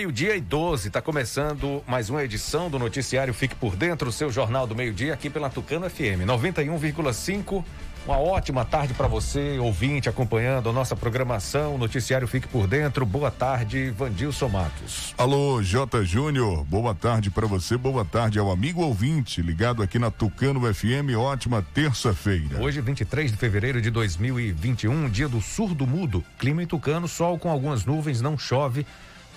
Meio-dia e 12, está começando mais uma edição do Noticiário Fique por Dentro, seu jornal do meio-dia, aqui pela Tucano FM 91,5. Uma ótima tarde para você, ouvinte, acompanhando a nossa programação. Noticiário Fique por Dentro. Boa tarde, Vandilson Matos. Alô, J. Júnior. Boa tarde para você. Boa tarde ao amigo ouvinte ligado aqui na Tucano FM. Ótima terça-feira. Hoje, 23 de fevereiro de 2021, dia do surdo mudo. Clima em Tucano, sol com algumas nuvens, não chove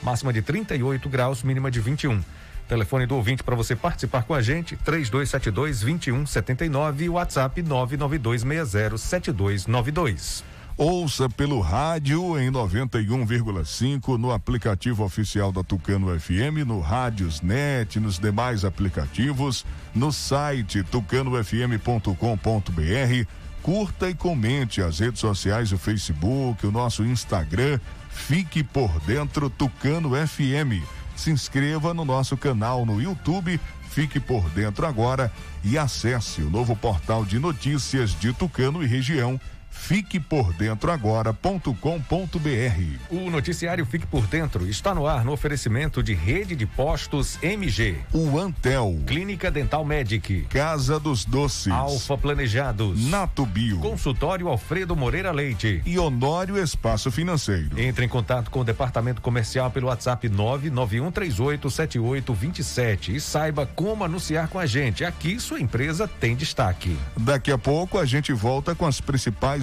máxima de 38 graus, mínima de 21. Telefone do ouvinte para você participar com a gente, 3272 2179 e WhatsApp 992607292. Ouça pelo rádio em 91,5 no aplicativo oficial da Tucano FM, no Rádiosnet, nos demais aplicativos, no site tucanofm.com.br. Curta e comente as redes sociais, o Facebook, o nosso Instagram Fique por dentro Tucano FM. Se inscreva no nosso canal no YouTube. Fique por dentro agora e acesse o novo portal de notícias de Tucano e região Fique por dentro agora.com.br. O noticiário Fique por Dentro está no ar no oferecimento de Rede de Postos MG. O Antel. Clínica Dental Medic. Casa dos Doces. Alfa Planejados. Nato Bio. Consultório Alfredo Moreira Leite. E Honório Espaço Financeiro. Entre em contato com o departamento comercial pelo WhatsApp 991387827 e saiba como anunciar com a gente. Aqui sua empresa tem destaque. Daqui a pouco a gente volta com as principais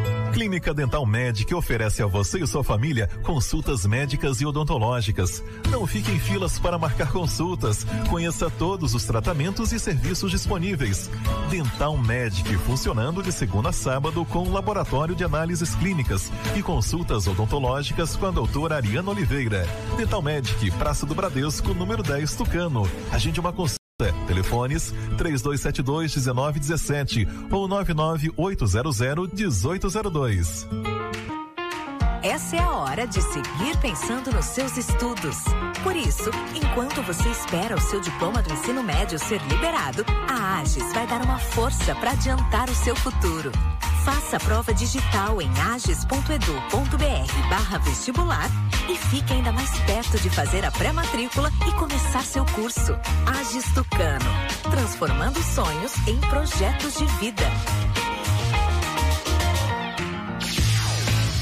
Clínica Dental Medic oferece a você e sua família consultas médicas e odontológicas. Não fique em filas para marcar consultas. Conheça todos os tratamentos e serviços disponíveis. Dental Medic funcionando de segunda a sábado com laboratório de análises clínicas e consultas odontológicas com a doutora Ariana Oliveira. Dental Medic, Praça do Bradesco, número 10, Tucano. Agende uma consulta Telefones 3272 1917 ou 99800 1802. Essa é a hora de seguir pensando nos seus estudos. Por isso, enquanto você espera o seu diploma do ensino médio ser liberado, a AGES vai dar uma força para adiantar o seu futuro. Faça a prova digital em ages.edu.br barra vestibular e fique ainda mais perto de fazer a pré-matrícula e começar seu curso. Agis Tucano, transformando sonhos em projetos de vida.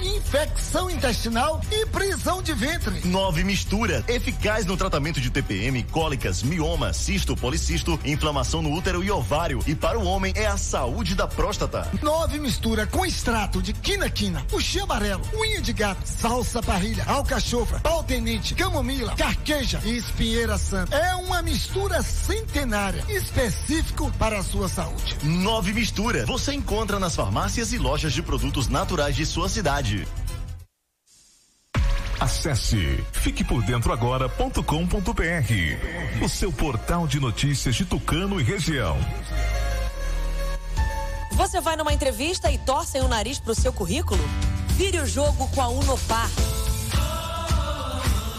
infecção intestinal e prisão de ventre. Nove Mistura, eficaz no tratamento de TPM, cólicas, mioma, cisto, policisto, inflamação no útero e ovário. E para o homem é a saúde da próstata. Nove Mistura com extrato de quina-quina, puxê amarelo, unha de gato, salsa parrilha, alcachofra, pau tenente, camomila, carqueja e espinheira santa. É uma mistura centenária, específico para a sua saúde. Nove Mistura, você encontra nas farmácias e lojas de produtos naturais de sua cidade. Acesse fiquepordentroagora.com.br, o seu portal de notícias de Tucano e região. Você vai numa entrevista e torcem o nariz pro seu currículo? Vire o jogo com a Unopar.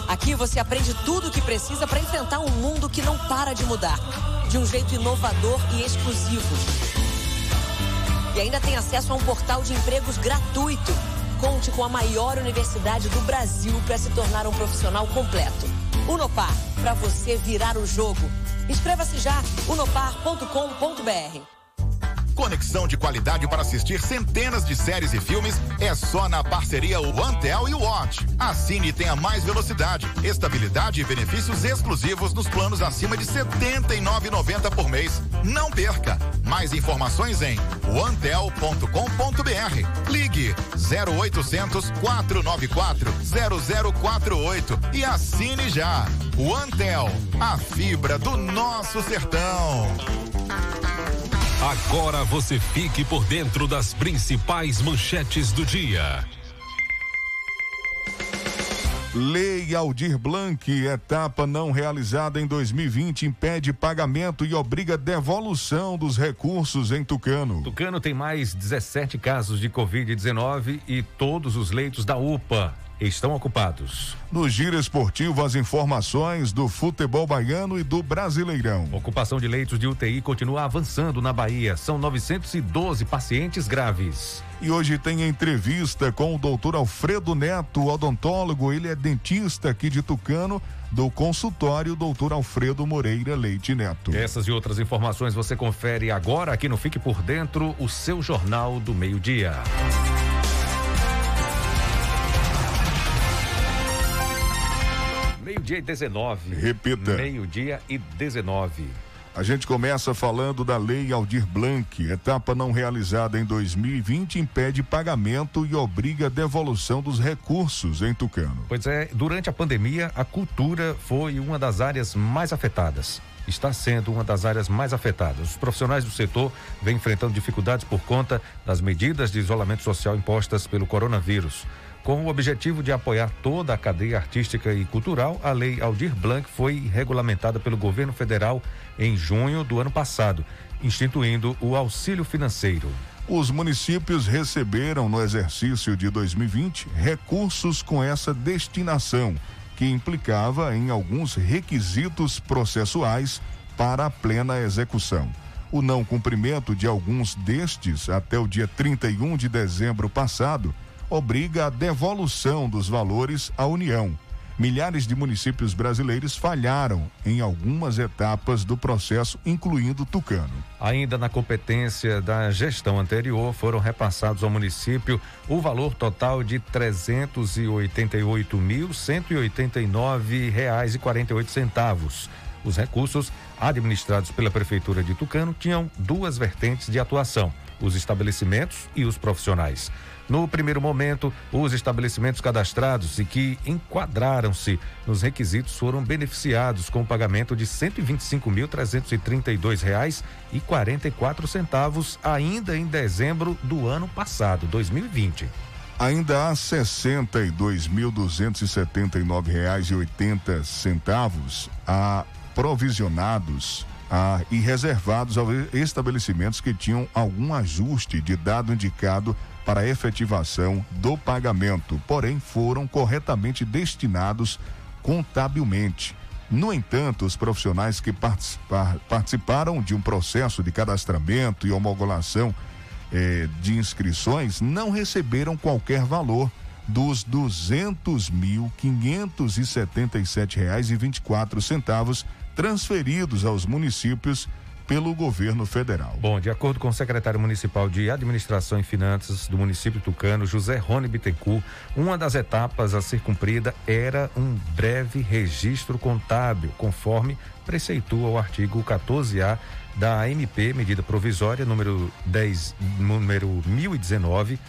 Aqui você aprende tudo o que precisa para enfrentar um mundo que não para de mudar, de um jeito inovador e exclusivo. E ainda tem acesso a um portal de empregos gratuito. Conte com a maior universidade do Brasil para se tornar um profissional completo. Unopar, para você virar o jogo. Inscreva-se já, unopar.com.br. Conexão de qualidade para assistir centenas de séries e filmes é só na parceria OneTel e Watch. Assine e tenha mais velocidade, estabilidade e benefícios exclusivos nos planos acima de R$ 79,90 por mês. Não perca! Mais informações em onetel.com.br. Ligue 0800 494 0048 e assine já. OneTel, a fibra do nosso sertão. Agora você fique por dentro das principais manchetes do dia. Lei Aldir Blanc, etapa não realizada em 2020, impede pagamento e obriga devolução dos recursos em Tucano. Tucano tem mais 17 casos de Covid-19 e todos os leitos da UPA estão ocupados. No giro esportivo, as informações do futebol baiano e do Brasileirão. Ocupação de leitos de UTI continua avançando na Bahia. São 912 pacientes graves. E hoje tem entrevista com o doutor Alfredo Neto, odontólogo. Ele é dentista aqui de Tucano, do consultório doutor Alfredo Moreira Leite Neto. Essas e outras informações você confere agora aqui no Fique por Dentro, o seu Jornal do Meio-Dia. Meio-dia e 19. Repita. Meio-dia e 19. A gente começa falando da Lei Aldir Blanc. Etapa não realizada em 2020 impede pagamento e obriga a devolução dos recursos em Tucano. Pois é, durante a pandemia, a cultura foi uma das áreas mais afetadas. Está sendo uma das áreas mais afetadas. Os profissionais do setor vêm enfrentando dificuldades por conta das medidas de isolamento social impostas pelo coronavírus. Com o objetivo de apoiar toda a cadeia artística e cultural, a Lei Aldir Blanc foi regulamentada pelo governo federal em junho do ano passado, instituindo o auxílio financeiro. Os municípios receberam no exercício de 2020 recursos com essa destinação, que implicava em alguns requisitos processuais para a plena execução. O não cumprimento de alguns destes até o dia 31 de dezembro passado obriga a devolução dos valores à União. Milhares de municípios brasileiros falharam em algumas etapas do processo, incluindo Tucano. Ainda na competência da gestão anterior, foram repassados ao município o valor total de 388.189,48 reais e centavos. Os recursos administrados pela prefeitura de Tucano tinham duas vertentes de atuação: os estabelecimentos e os profissionais. No primeiro momento, os estabelecimentos cadastrados e que enquadraram-se nos requisitos foram beneficiados com o pagamento de R$ 125.332,44 ainda em dezembro do ano passado, 2020. Ainda há R$ 62.279,80 a provisionados a, e reservados aos estabelecimentos que tinham algum ajuste de dado indicado para efetivação do pagamento, porém foram corretamente destinados contabilmente. No entanto, os profissionais que participaram de um processo de cadastramento e homologação eh, de inscrições não receberam qualquer valor dos quatro centavos transferidos aos municípios pelo governo federal. Bom, de acordo com o secretário municipal de Administração e Finanças do município tucano, José Rony Bittencourt, uma das etapas a ser cumprida era um breve registro contábil, conforme preceitua o artigo 14A da MP, medida provisória número 10, número 1019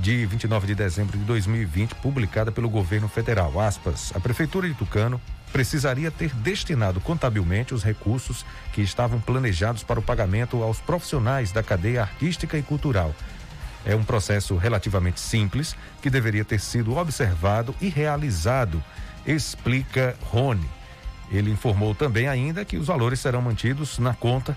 de 29 de dezembro de 2020, publicada pelo governo federal. Aspas, a prefeitura de Tucano precisaria ter destinado contabilmente os recursos que estavam planejados para o pagamento aos profissionais da cadeia artística e cultural. É um processo relativamente simples que deveria ter sido observado e realizado, explica Rony. Ele informou também ainda que os valores serão mantidos na conta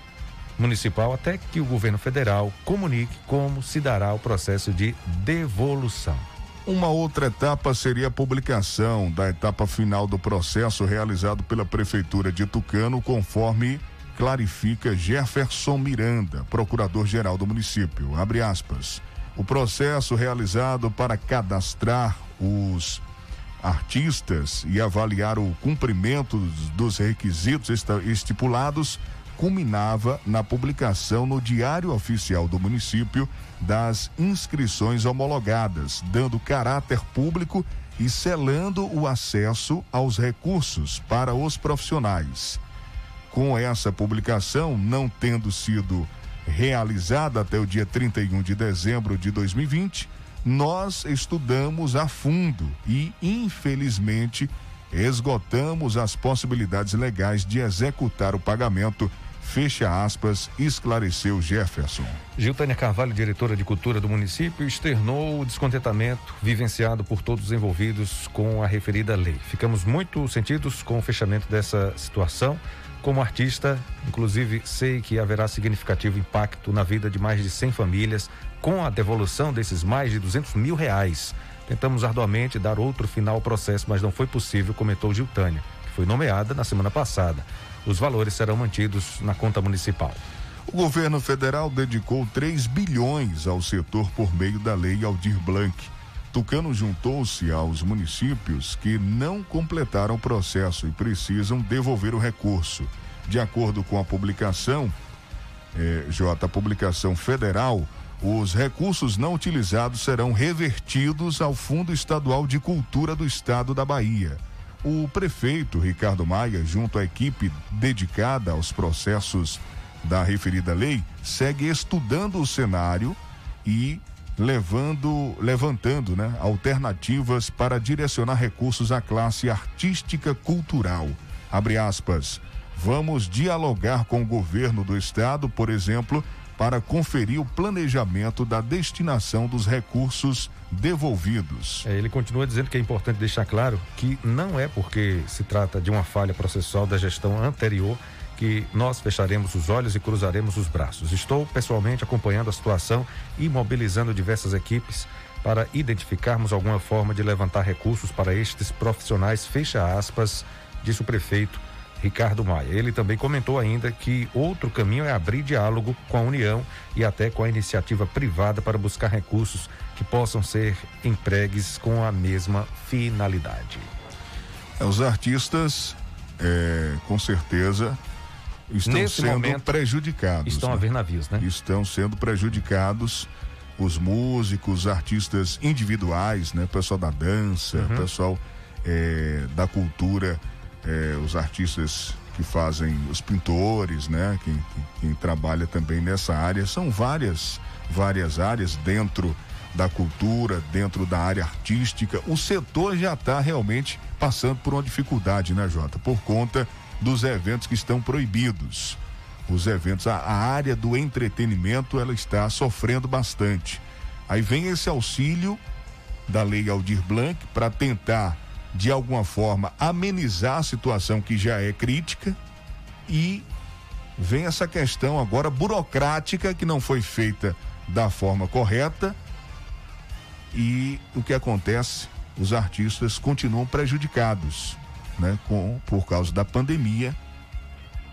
municipal até que o governo federal comunique como se dará o processo de devolução. Uma outra etapa seria a publicação da etapa final do processo realizado pela Prefeitura de Tucano, conforme clarifica Jefferson Miranda, procurador-geral do município. O processo realizado para cadastrar os artistas e avaliar o cumprimento dos requisitos estipulados culminava na publicação no Diário Oficial do Município das inscrições homologadas, dando caráter público e selando o acesso aos recursos para os profissionais. Com essa publicação não tendo sido realizada até o dia 31 de dezembro de 2020, nós estudamos a fundo e, infelizmente, esgotamos as possibilidades legais de executar o pagamento Fecha aspas, esclareceu Jefferson. Giltânia Carvalho, diretora de cultura do município, externou o descontentamento vivenciado por todos os envolvidos com a referida lei. Ficamos muito sentidos com o fechamento dessa situação. Como artista, inclusive, sei que haverá significativo impacto na vida de mais de 100 famílias com a devolução desses mais de 200 mil reais. Tentamos arduamente dar outro final ao processo, mas não foi possível, comentou Giltânia, que foi nomeada na semana passada. Os valores serão mantidos na conta municipal. O governo federal dedicou 3 bilhões ao setor por meio da lei Aldir Blanc. Tucano juntou-se aos municípios que não completaram o processo e precisam devolver o recurso. De acordo com a publicação, eh, J, a publicação federal, os recursos não utilizados serão revertidos ao Fundo Estadual de Cultura do Estado da Bahia. O prefeito Ricardo Maia, junto à equipe dedicada aos processos da referida lei, segue estudando o cenário e levando, levantando né, alternativas para direcionar recursos à classe artística cultural. Abre aspas. Vamos dialogar com o governo do estado, por exemplo, para conferir o planejamento da destinação dos recursos devolvidos. É, ele continua dizendo que é importante deixar claro que não é porque se trata de uma falha processual da gestão anterior que nós fecharemos os olhos e cruzaremos os braços. Estou pessoalmente acompanhando a situação e mobilizando diversas equipes para identificarmos alguma forma de levantar recursos para estes profissionais, fecha aspas, disse o prefeito Ricardo Maia. Ele também comentou ainda que outro caminho é abrir diálogo com a União e até com a iniciativa privada para buscar recursos que possam ser empregues com a mesma finalidade. É, os artistas, é, com certeza, estão Nesse sendo momento, prejudicados. Estão né? a ver navios, né? Estão sendo prejudicados os músicos, artistas individuais, né? Pessoal da dança, uhum. pessoal é, da cultura é, os artistas que fazem os pintores, né? Quem, quem, quem, trabalha também nessa área. São várias, várias áreas dentro da cultura, dentro da área artística. O setor já está realmente passando por uma dificuldade, né, Jota? Por conta dos eventos que estão proibidos. Os eventos, a, a área do entretenimento, ela está sofrendo bastante. Aí vem esse auxílio da Lei Aldir Blanc para tentar de alguma forma, amenizar a situação que já é crítica e vem essa questão agora burocrática que não foi feita da forma correta e o que acontece? Os artistas continuam prejudicados, né, com por causa da pandemia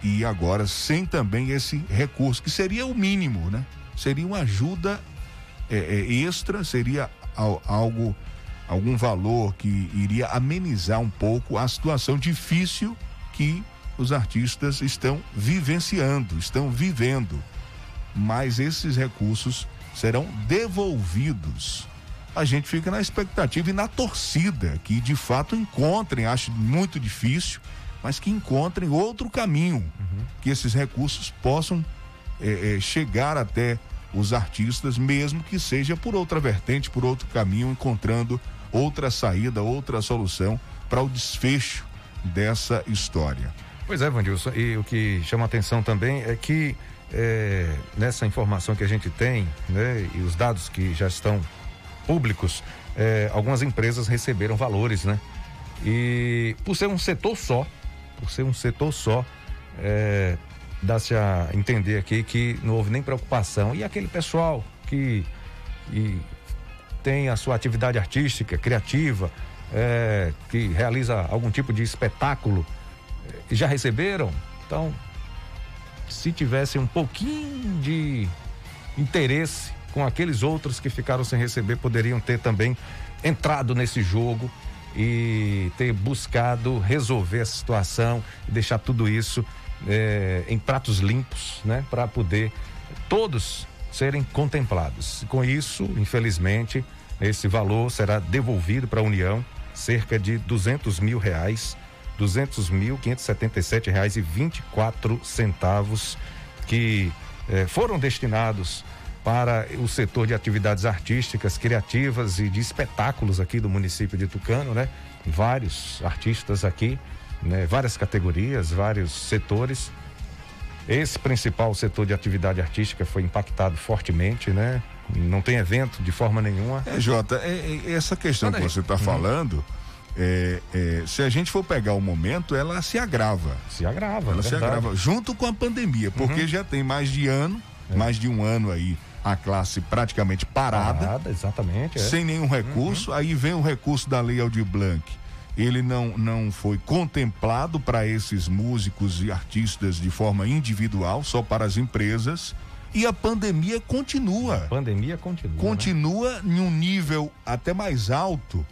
e agora sem também esse recurso que seria o mínimo, né? Seria uma ajuda é, é, extra, seria algo algum valor que iria amenizar um pouco a situação difícil que os artistas estão vivenciando, estão vivendo. Mas esses recursos serão devolvidos. A gente fica na expectativa e na torcida que de fato encontrem, acho muito difícil, mas que encontrem outro caminho, uhum. que esses recursos possam é, é, chegar até os artistas, mesmo que seja por outra vertente, por outro caminho, encontrando outra saída, outra solução para o desfecho dessa história. Pois é, Vandilson, e o que chama atenção também é que é, nessa informação que a gente tem, né, e os dados que já estão públicos, é, algumas empresas receberam valores, né? E por ser um setor só, por ser um setor só, é, dá-se a entender aqui que não houve nem preocupação. E aquele pessoal que, que tem a sua atividade artística, criativa, é, que realiza algum tipo de espetáculo, é, já receberam? Então, se tivesse um pouquinho de interesse com aqueles outros que ficaram sem receber, poderiam ter também entrado nesse jogo e ter buscado resolver a situação deixar tudo isso é, em pratos limpos, né, para poder todos serem contemplados. Com isso, infelizmente, esse valor será devolvido para a União, cerca de 200 mil reais, 200 mil 577 reais e 24 centavos que eh, foram destinados para o setor de atividades artísticas, criativas e de espetáculos aqui do município de Tucano, né? Vários artistas aqui, né? Várias categorias, vários setores. Esse principal setor de atividade artística foi impactado fortemente, né? Não tem evento de forma nenhuma. É, Jota, é, é essa questão que você está uhum. falando, é, é, se a gente for pegar o momento, ela se agrava. Se agrava, Ela se agrava, junto com a pandemia, porque uhum. já tem mais de ano, é. mais de um ano aí, a classe praticamente parada. Parada, exatamente. É. Sem nenhum recurso. Uhum. Aí vem o recurso da Lei Aldir Blanc. Ele não, não foi contemplado para esses músicos e artistas de forma individual, só para as empresas. E a pandemia continua. A pandemia continua. Né? Continua né? em um nível até mais alto,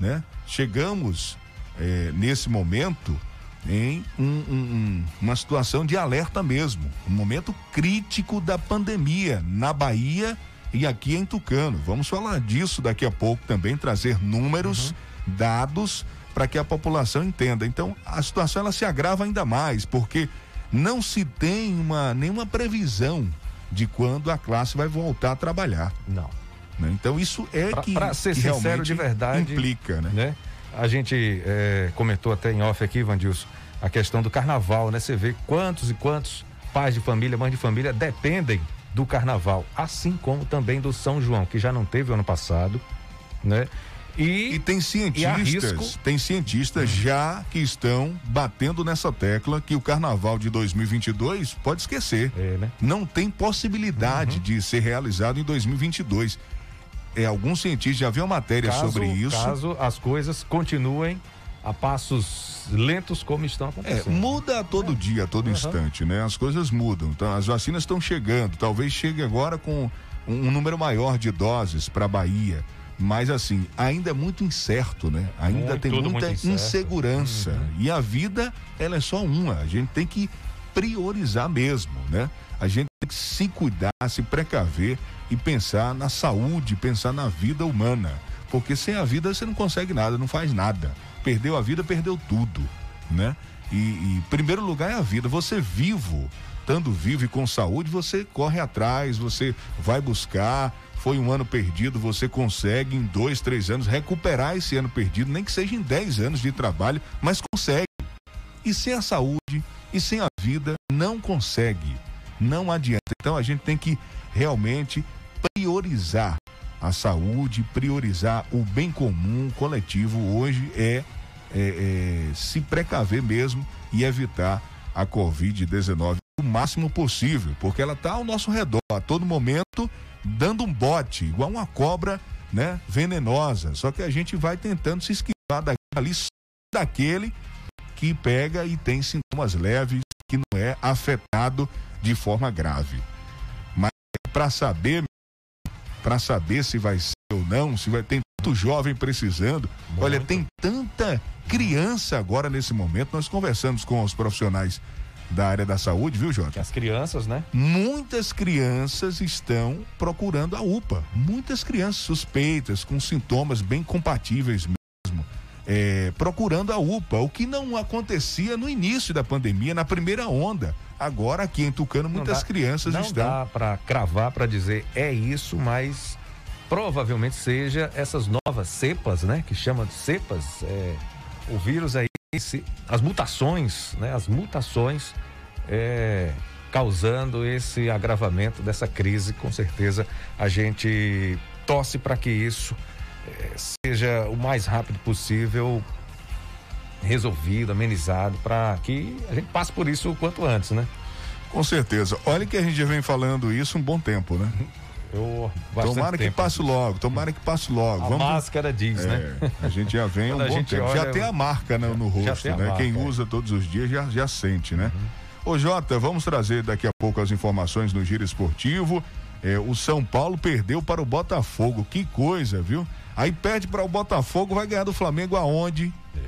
né? Chegamos é, nesse momento em um, um, uma situação de alerta mesmo, um momento crítico da pandemia na Bahia e aqui em Tucano. Vamos falar disso daqui a pouco também, trazer números, uhum. dados para que a população entenda. Então, a situação ela se agrava ainda mais, porque não se tem uma nenhuma previsão de quando a classe vai voltar a trabalhar. Não. Né? Então, isso é pra, que, pra ser que sincero de verdade implica, né? né? A gente é, comentou até em off aqui, Vandilson, a questão do carnaval, né? Você vê quantos e quantos pais de família, mães de família dependem do carnaval, assim como também do São João, que já não teve ano passado, né? E, e tem cientistas, e tem cientistas hum. já que estão batendo nessa tecla que o carnaval de 2022 pode esquecer. É, né? Não tem possibilidade uhum. de ser realizado em 2022 é, alguns cientistas já viram matéria caso, sobre isso. Caso as coisas continuem a passos lentos como estão acontecendo. É, muda a todo é. dia, a todo uhum. instante, né? As coisas mudam. Então, as vacinas estão chegando. Talvez chegue agora com um número maior de doses para a Bahia. Mas assim, ainda é muito incerto, né? Ainda tem muita insegurança. Uhum. E a vida, ela é só uma. A gente tem que priorizar mesmo, né? A gente tem que se cuidar, se precaver e pensar na saúde, pensar na vida humana. Porque sem a vida você não consegue nada, não faz nada. Perdeu a vida, perdeu tudo, né? E, e primeiro lugar é a vida. Você vivo, estando vivo e com saúde, você corre atrás, você vai buscar. Foi um ano perdido, você consegue em dois, três anos recuperar esse ano perdido, nem que seja em dez anos de trabalho, mas consegue. E sem a saúde e sem a vida, não consegue. Não adianta. Então a gente tem que realmente priorizar a saúde, priorizar o bem comum coletivo hoje é, é, é se precaver mesmo e evitar a Covid-19 o máximo possível, porque ela está ao nosso redor a todo momento dando um bote, igual uma cobra, né, venenosa. Só que a gente vai tentando se esquivar dali daquele que pega e tem sintomas leves, que não é afetado de forma grave. Mas para saber para saber se vai ser ou não, se vai ter muito jovem precisando. Muito. Olha, tem tanta criança agora nesse momento. Nós conversamos com os profissionais da área da saúde, viu, Jota? As crianças, né? Muitas crianças estão procurando a UPA. Muitas crianças suspeitas, com sintomas bem compatíveis mesmo, é, procurando a UPA, o que não acontecia no início da pandemia, na primeira onda. Agora aqui em Tucano, muitas dá, crianças não estão. Não dá para cravar, para dizer é isso, mas provavelmente seja essas novas cepas, né? Que chama de cepas, é, o vírus aí, esse, as mutações, né? As mutações é, causando esse agravamento dessa crise, com certeza a gente torce para que isso é, seja o mais rápido possível resolvido, amenizado, para que a gente passe por isso o quanto antes, né? Com certeza. Olha que a gente já vem falando isso um bom tempo, né? Eu, tomara que tempo. passe logo, tomara que passe logo. A Vamos... máscara diz, é, né? A gente já vem um bom tempo. Olha, já tem a marca né, no rosto, né? Marca, Quem é. usa todos os dias já, já sente, né? Uhum. Ô Jota, vamos trazer daqui a pouco as informações no giro esportivo. É, o São Paulo perdeu para o Botafogo. Que coisa, viu? Aí perde para o Botafogo, vai ganhar do Flamengo aonde? É.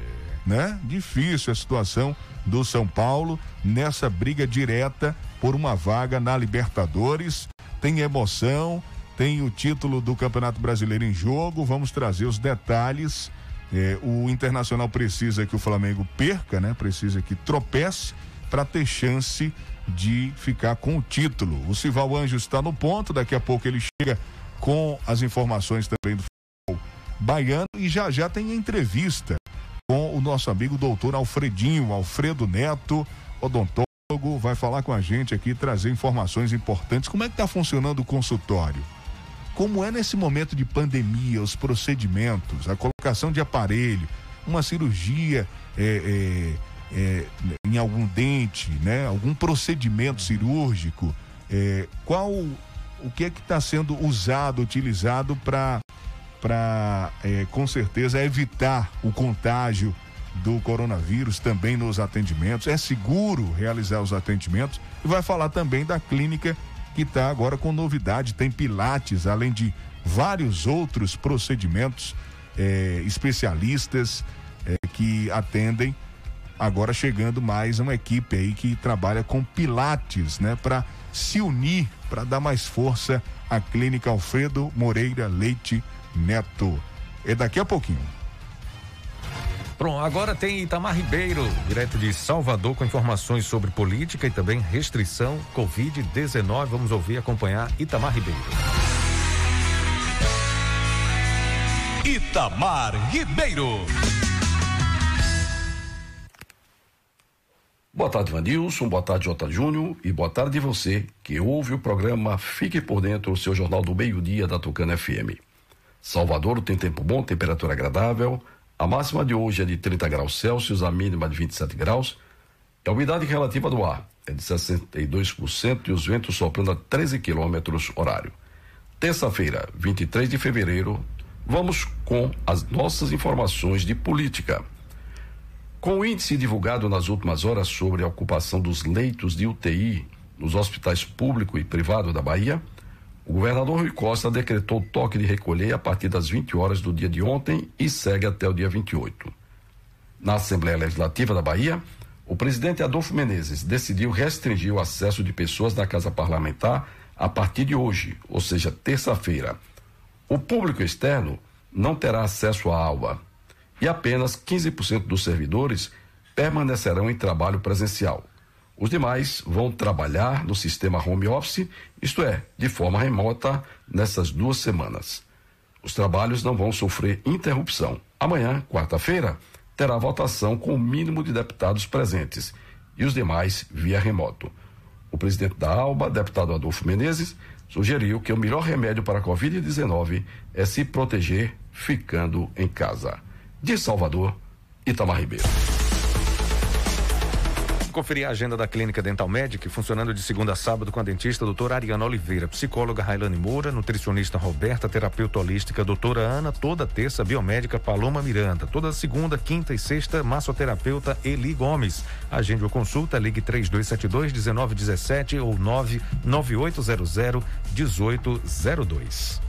Né? Difícil a situação do São Paulo nessa briga direta por uma vaga na Libertadores. Tem emoção, tem o título do Campeonato Brasileiro em jogo. Vamos trazer os detalhes. É, o Internacional precisa que o Flamengo perca, né? Precisa que tropece para ter chance de ficar com o título. O Sival Anjos está no ponto, daqui a pouco ele chega com as informações também do futebol baiano e já já tem entrevista com o nosso amigo doutor Alfredinho, Alfredo Neto, odontólogo, vai falar com a gente aqui, trazer informações importantes. Como é que está funcionando o consultório? Como é nesse momento de pandemia, os procedimentos, a colocação de aparelho, uma cirurgia é, é, é, em algum dente, né? Algum procedimento cirúrgico, é, qual o que é que está sendo usado, utilizado para para é, com certeza evitar o contágio do coronavírus também nos atendimentos. É seguro realizar os atendimentos e vai falar também da clínica que está agora com novidade, tem pilates, além de vários outros procedimentos é, especialistas é, que atendem. Agora chegando mais uma equipe aí que trabalha com pilates, né, para se unir, para dar mais força à clínica Alfredo Moreira Leite Neto. É daqui a pouquinho. Pronto, agora tem Itamar Ribeiro, direto de Salvador, com informações sobre política e também restrição Covid-19. Vamos ouvir e acompanhar Itamar Ribeiro. Itamar Ribeiro. Boa tarde, Vanilson. Boa tarde, Jota Júnior. E boa tarde você que ouve o programa Fique por Dentro, o seu jornal do meio-dia da Tucana FM. Salvador tem tempo bom, temperatura agradável. A máxima de hoje é de 30 graus Celsius, a mínima de 27 graus. E a umidade relativa do ar é de 62% e os ventos soprando a 13 quilômetros horário. Terça-feira, 23 de fevereiro, vamos com as nossas informações de política. Com o índice divulgado nas últimas horas sobre a ocupação dos leitos de UTI nos hospitais público e privado da Bahia, o governador Rui Costa decretou toque de recolher a partir das 20 horas do dia de ontem e segue até o dia 28. Na Assembleia Legislativa da Bahia, o presidente Adolfo Menezes decidiu restringir o acesso de pessoas na Casa Parlamentar a partir de hoje, ou seja, terça-feira. O público externo não terá acesso à aula e apenas 15% dos servidores permanecerão em trabalho presencial. Os demais vão trabalhar no sistema home office, isto é, de forma remota, nessas duas semanas. Os trabalhos não vão sofrer interrupção. Amanhã, quarta-feira, terá votação com o mínimo de deputados presentes e os demais via remoto. O presidente da ALBA, deputado Adolfo Menezes, sugeriu que o melhor remédio para a Covid-19 é se proteger ficando em casa. De Salvador, Itamar Ribeiro conferir a agenda da Clínica Dental Medic, funcionando de segunda a sábado com a dentista doutora Ariana Oliveira, psicóloga Railane Moura, nutricionista Roberta, terapeuta holística doutora Ana, toda terça biomédica Paloma Miranda, toda segunda, quinta e sexta massoterapeuta Eli Gomes. Agende ou consulta, ligue 3272 1917 ou 99800 1802.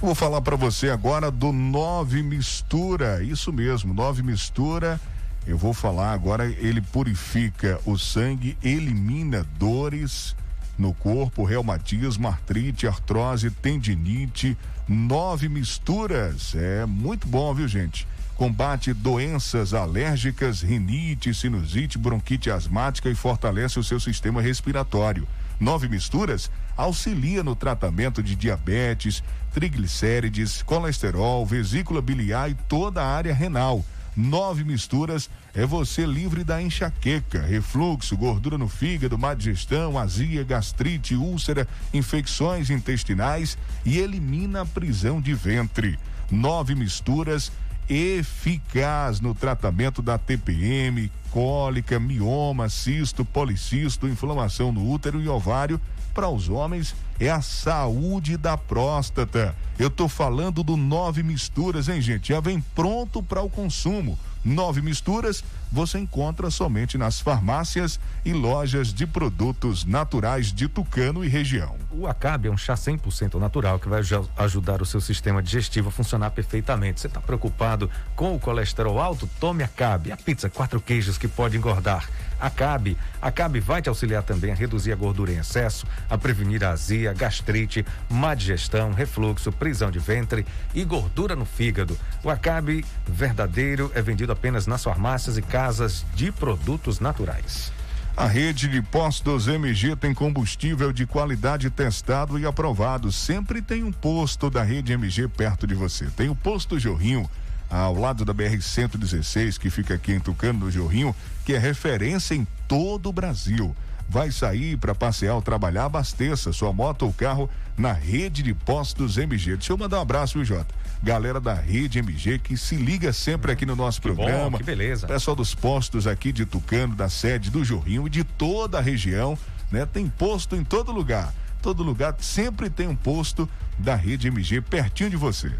Vou falar para você agora do Nove Mistura. Isso mesmo, Nove Mistura. Eu vou falar agora, ele purifica o sangue, elimina dores no corpo, reumatismo, artrite, artrose, tendinite, nove misturas. É muito bom, viu, gente? Combate doenças alérgicas, rinite, sinusite, bronquite asmática e fortalece o seu sistema respiratório. Nove misturas auxilia no tratamento de diabetes, triglicérides, colesterol, vesícula biliar e toda a área renal. Nove misturas é você livre da enxaqueca, refluxo, gordura no fígado, má digestão, azia, gastrite, úlcera, infecções intestinais e elimina a prisão de ventre. Nove misturas eficaz no tratamento da TPM, cólica, mioma, cisto, policisto, inflamação no útero e ovário. Para os homens é a saúde da próstata. Eu tô falando do nove misturas, hein, gente? Já vem pronto para o consumo. Nove misturas você encontra somente nas farmácias e lojas de produtos naturais de Tucano e região. O Acabe é um chá 100% natural que vai ajudar o seu sistema digestivo a funcionar perfeitamente. Você está preocupado com o colesterol alto? Tome Acabe, a pizza quatro queijos que pode engordar. Acabe, Acabe vai te auxiliar também a reduzir a gordura em excesso, a prevenir a azia, gastrite, má digestão, refluxo, prisão de ventre e gordura no fígado. O Acabe verdadeiro é vendido apenas nas farmácias e casas de produtos naturais. A rede de postos MG tem combustível de qualidade testado e aprovado. Sempre tem um posto da rede MG perto de você. Tem o posto Jorrinho, ao lado da BR-116, que fica aqui em Tucano do Jorrinho, que é referência em todo o Brasil vai sair para passear ou trabalhar, abasteça sua moto ou carro na rede de postos MG. Deixa eu mandar um abraço, viu, Jota? Galera da rede MG que se liga sempre aqui no nosso que programa. Bom, que beleza. Pessoal dos postos aqui de Tucano, da sede do Jorrinho e de toda a região, né? Tem posto em todo lugar. Todo lugar sempre tem um posto da rede MG pertinho de você.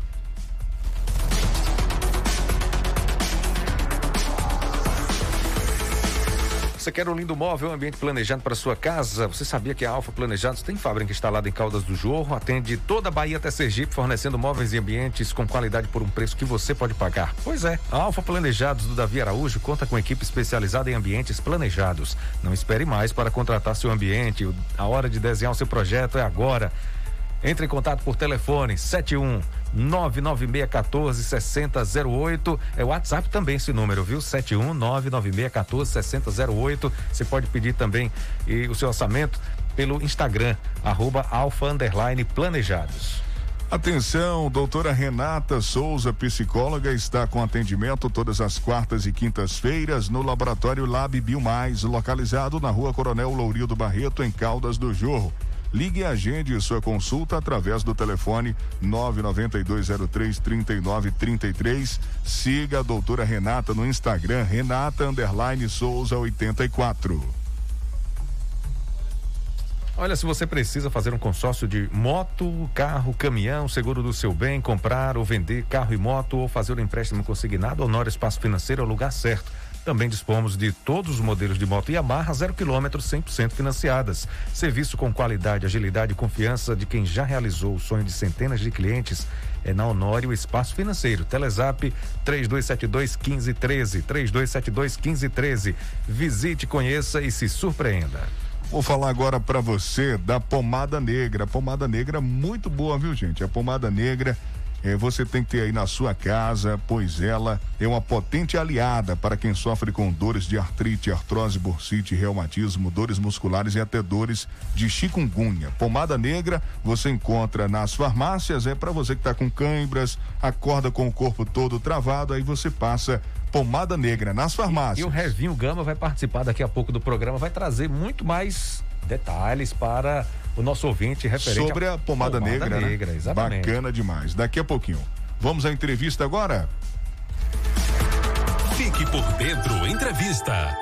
Você quer um lindo móvel, um ambiente planejado para sua casa? Você sabia que a Alfa Planejados tem fábrica instalada em Caldas do Jorro, atende toda a Bahia até Sergipe, fornecendo móveis e ambientes com qualidade por um preço que você pode pagar. Pois é, a Alfa Planejados do Davi Araújo conta com equipe especializada em ambientes planejados. Não espere mais para contratar seu ambiente. A hora de desenhar o seu projeto é agora. Entre em contato por telefone 71 99614 6008. É o WhatsApp também esse número, viu? 71 99614 6008. Você pode pedir também e, o seu orçamento pelo Instagram, arroba alfa underline planejados. Atenção, doutora Renata Souza, psicóloga, está com atendimento todas as quartas e quintas-feiras no Laboratório Lab Biomais, localizado na rua Coronel Lourildo Barreto, em Caldas do Jorro. Ligue e agende sua consulta através do telefone 992033933. Siga a doutora Renata no Instagram, Renata Souza 84. Olha, se você precisa fazer um consórcio de moto, carro, caminhão, seguro do seu bem, comprar ou vender carro e moto ou fazer um empréstimo consignado, Honor Espaço Financeiro é o lugar certo. Também dispomos de todos os modelos de moto Yamaha zero quilômetro 100% financiadas. Serviço com qualidade, agilidade e confiança de quem já realizou o sonho de centenas de clientes é na Honório Espaço Financeiro. Telezap 3272 1513, 3272 1513. Visite, conheça e se surpreenda. Vou falar agora para você da pomada negra. Pomada negra muito boa, viu, gente? A pomada negra é, você tem que ter aí na sua casa, pois ela é uma potente aliada para quem sofre com dores de artrite, artrose, bursite, reumatismo, dores musculares e até dores de chikungunya. Pomada negra você encontra nas farmácias, é para você que está com cãibras, acorda com o corpo todo travado, aí você passa pomada negra nas farmácias. E, e o Revinho Gama vai participar daqui a pouco do programa, vai trazer muito mais detalhes para o nosso ouvinte referente sobre a pomada, pomada negra, né? negra né? exatamente. Bacana demais. Daqui a pouquinho. Vamos à entrevista agora? Fique por dentro, entrevista.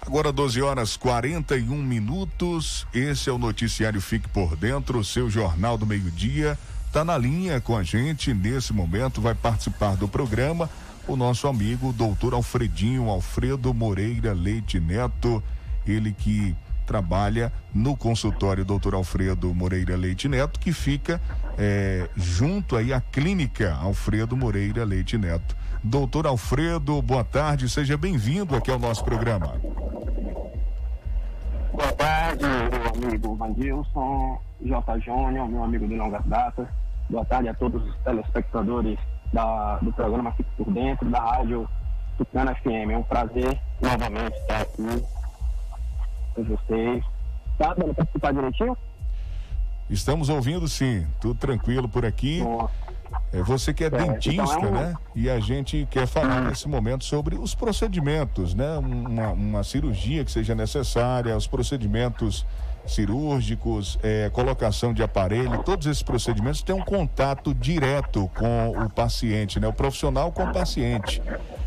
Agora 12 horas 41 minutos. Esse é o noticiário Fique por Dentro, o seu jornal do meio-dia. Tá na linha com a gente nesse momento, vai participar do programa o nosso amigo doutor Alfredinho Alfredo Moreira Leite Neto, ele que trabalha no consultório Dr. Alfredo Moreira Leite Neto, que fica é, junto aí à clínica Alfredo Moreira Leite Neto. Doutor Alfredo, boa tarde, seja bem-vindo aqui ao nosso programa. Boa tarde, meu amigo Vandilson, J. Júnior, meu amigo de longas datas. Boa tarde a todos os telespectadores da, do programa Fique por Dentro, da rádio Tucana FM. É um prazer novamente estar aqui com vocês. Tá dando para escutar direitinho? Estamos ouvindo sim, tudo tranquilo por aqui. É, você que é, dentista, então é um... né? E a gente quer falar nesse momento sobre os procedimentos, né? Uma, uma cirurgia que seja necessária, os procedimentos cirúrgicos, é, colocação de aparelho, todos esses procedimentos têm um contato direto com o paciente, né? O profissional com o paciente.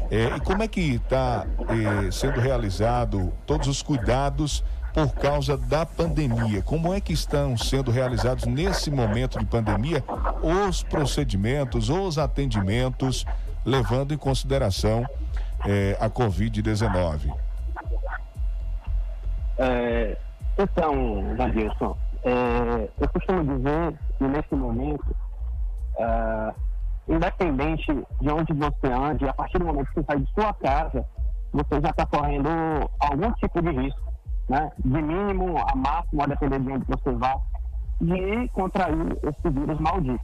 É, e como é que está é, sendo realizado todos os cuidados por causa da pandemia? Como é que estão sendo realizados nesse momento de pandemia os procedimentos, os atendimentos, levando em consideração é, a Covid-19? É, então, Vadilson, é, eu costumo dizer que nesse momento, é, independente de onde você ande, a partir do momento que você sai de sua casa, você já está correndo algum tipo de risco, né? De mínimo a máximo, a depender de onde você vá, de contrair esse vírus maldito.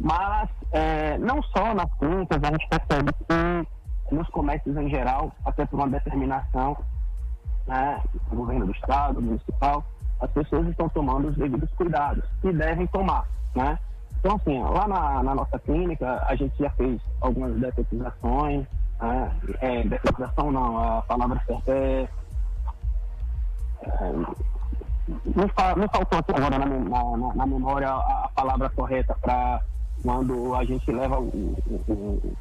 Mas é, não só nas clínicas, a gente percebe que nos comércios em geral, até por uma determinação né, do governo do estado, municipal, as pessoas estão tomando os devidos cuidados e devem tomar, né? Então, assim, lá na, na nossa clínica, a gente já fez algumas detetizações, né? é, detetização não, a palavra certa é, é me, fa, me faltou agora na, na, na memória a, a, palavra correta para quando a gente leva o, o, o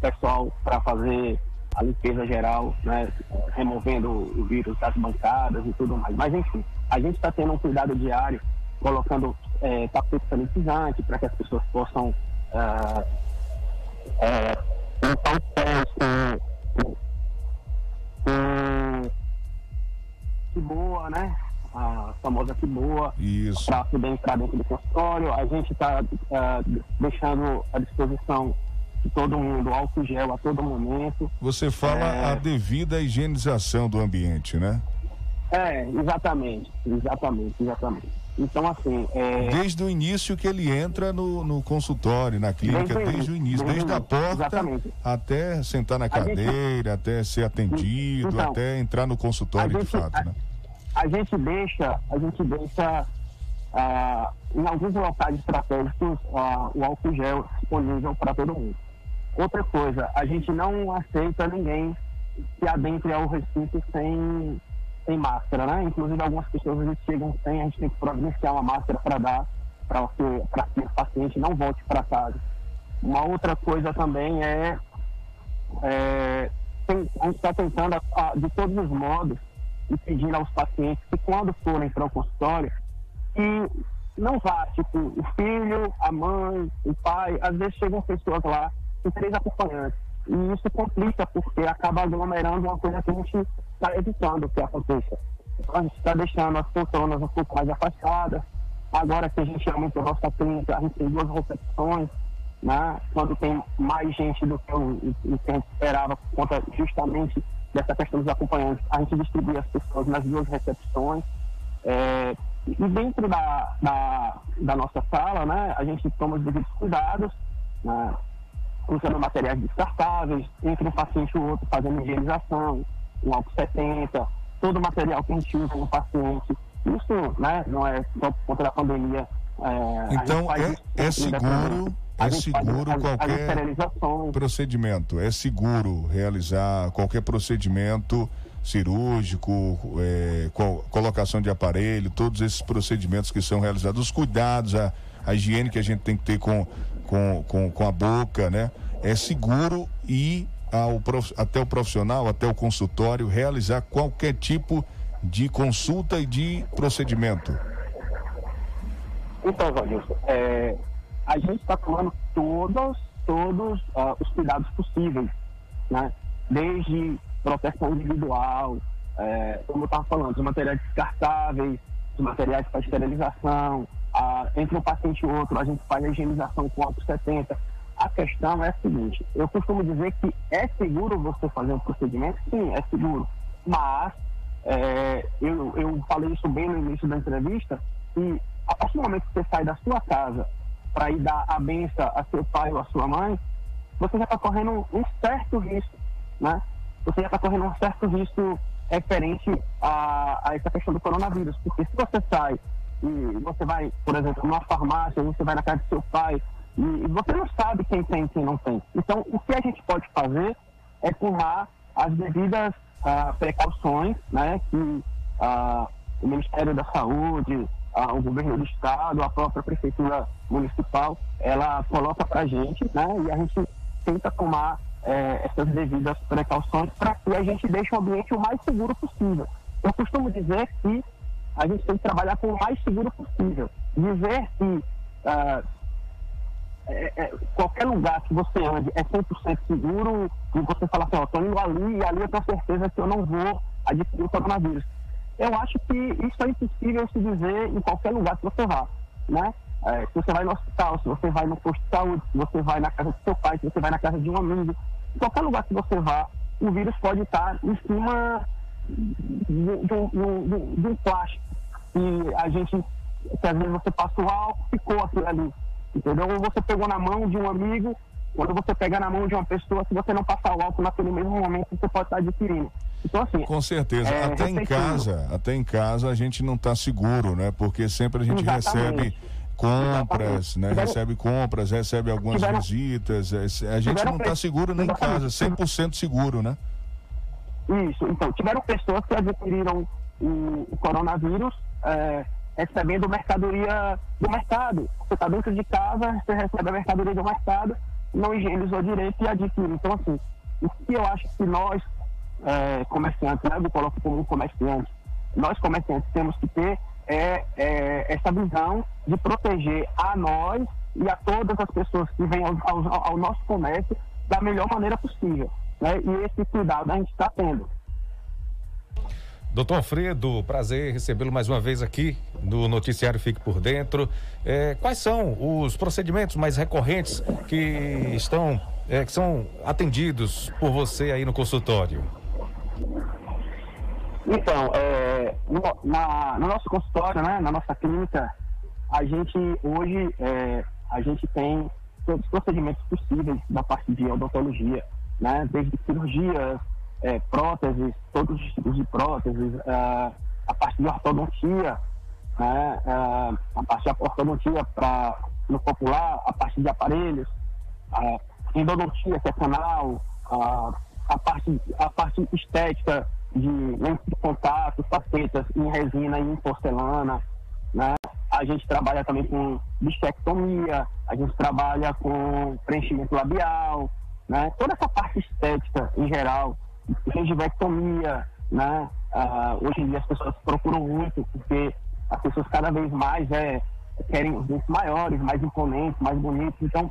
pessoal para fazer a limpeza geral, né, removendo o vírus das bancadas e tudo mais. Mas, enfim, a gente está tendo um cuidado diário, colocando é, tapete sanitizante para que as pessoas possam é, é, limpar os pés com, com que boa, né? A famosa que boa. Para poder entrar dentro do consultório. A gente está uh, deixando à disposição todo mundo álcool gel a todo momento. Você fala é... a devida higienização do ambiente, né? É, exatamente, exatamente, exatamente. Então, assim. É... Desde o início que ele entra no, no consultório, na clínica, desde, desde o início, desde, desde a porta exatamente. até sentar na cadeira, gente... até ser atendido, então, até entrar no consultório gente, de fato, a, né? A gente deixa, a gente deixa ah, em alguns locais estratégicos ah, o álcool gel disponível para todo mundo. Outra coisa, a gente não aceita ninguém que adentre ao recinto sem sem máscara, né? Inclusive algumas pessoas às chegam sem, a gente tem que providenciar uma máscara para dar para que, que o paciente não volte para casa. Uma outra coisa também é, é tem, a gente está tentando a, a, de todos os modos e pedindo aos pacientes que quando forem para o consultório que não vá, tipo, o filho, a mãe, o pai, às vezes chegam pessoas lá com três acompanhantes e isso complica, porque acaba aglomerando uma coisa que a gente está evitando que aconteça. Então, a gente está deixando as poltronas um pouco mais afastadas. Agora que a gente aumentou a nossa clínica, a gente tem duas recepções, né? quando tem mais gente do que o, que a gente esperava, por conta justamente dessa questão dos acompanhantes. A gente distribui as pessoas nas duas recepções. É, e dentro da, da, da, nossa sala, né, a gente toma os devidos cuidados, né, usando materiais descartáveis, entre um paciente e o outro fazendo higienização, um álcool 70, todo o material que a gente usa no paciente. Isso né, não é só por conta da pandemia. É, então é, é seguro, é seguro faz, qualquer procedimento. É seguro realizar qualquer procedimento cirúrgico, é, colocação de aparelho, todos esses procedimentos que são realizados, os cuidados, a, a higiene que a gente tem que ter com com, com, com a boca, né? É seguro ir ao, até o profissional, até o consultório, realizar qualquer tipo de consulta e de procedimento? Então, Vanilson, é, a gente está tomando todos, todos uh, os cuidados possíveis, né? Desde proteção individual, é, como eu estava falando, os materiais descartáveis, os materiais para esterilização, a, entre um paciente e outro, a gente faz a higienização com álcool 70. A questão é a seguinte, eu costumo dizer que é seguro você fazer um procedimento? Sim, é seguro. Mas, é, eu, eu falei isso bem no início da entrevista, e a partir do momento que você sai da sua casa para ir dar a benção a seu pai ou a sua mãe, você já está correndo um certo risco, né? Você já está correndo um certo risco referente a, a essa questão do coronavírus. Porque se você sai e você vai, por exemplo, numa farmácia, você vai na casa do seu pai, e, você não sabe quem tem e quem não tem. Então, o que a gente pode fazer é tomar as devidas ah, precauções, né, que ah, o Ministério da Saúde, ah, o governo do estado, a própria prefeitura municipal, ela coloca para a gente, né, e a gente tenta tomar eh, essas devidas precauções para que a gente deixe o ambiente o mais seguro possível. Eu costumo dizer que a gente tem que trabalhar com o mais seguro possível. Dizer que ah, é, é, qualquer lugar que você ande é 100% seguro e você fala assim, ó, tô indo ali e ali eu tenho certeza que eu não vou adquirir o coronavírus. Eu acho que isso é impossível se dizer em qualquer lugar que você vá, né? É, se você vai no hospital, se você vai no posto de saúde, se você vai na casa do seu pai, se você vai na casa de um amigo, em qualquer lugar que você vá, o vírus pode estar em cima de um plástico. E a gente, que às vezes você passa o álcool, ficou aquilo ali. Entendeu? Ou você pegou na mão de um amigo, quando você pega na mão de uma pessoa, se você não passar o álcool naquele mesmo momento, você pode estar adquirindo. Então, assim. Com certeza. É, até em casa, até em casa a gente não está seguro, né? Porque sempre a gente Exatamente. recebe compras, né? Recebe compras, recebe algumas tiveram, visitas. É, a gente não está seguro nem em casa, 100% seguro, né? Isso. Então, tiveram pessoas que adquiriram o, o coronavírus é, recebendo mercadoria do mercado. Você está dentro de casa, você recebe a mercadoria do mercado, não higienizou direito e adquire. Então, assim, o que eu acho que nós, é, comerciantes, né, do Coloco Comum Comerciante, nós comerciantes temos que ter é, é, essa visão de proteger a nós e a todas as pessoas que vêm ao, ao, ao nosso comércio da melhor maneira possível. Né? E esse cuidado a gente está tendo. Doutor Alfredo, prazer recebê-lo mais uma vez aqui no Noticiário Fique por Dentro. É, quais são os procedimentos mais recorrentes que estão, é, que são atendidos por você aí no consultório? Então, é, no, na, no nosso consultório, né, na nossa clínica, a gente hoje é, a gente tem todos os procedimentos possíveis da parte de odontologia, né, desde cirurgias, é, próteses, todos os tipos de próteses, é, a parte de ortodontia, né, é, a parte de ortodontia para no popular, a parte de aparelhos, a endodontia, que é canal, a, a, parte, a parte estética de lentes de contato, facetas em resina e em porcelana, né? A gente trabalha também com bichectomia, a gente trabalha com preenchimento labial, né? Toda essa parte estética em geral, gengivectomia, né? Ah, hoje em dia as pessoas procuram muito, porque as pessoas cada vez mais é, querem os dentes maiores, mais imponentes, mais bonitos. Então,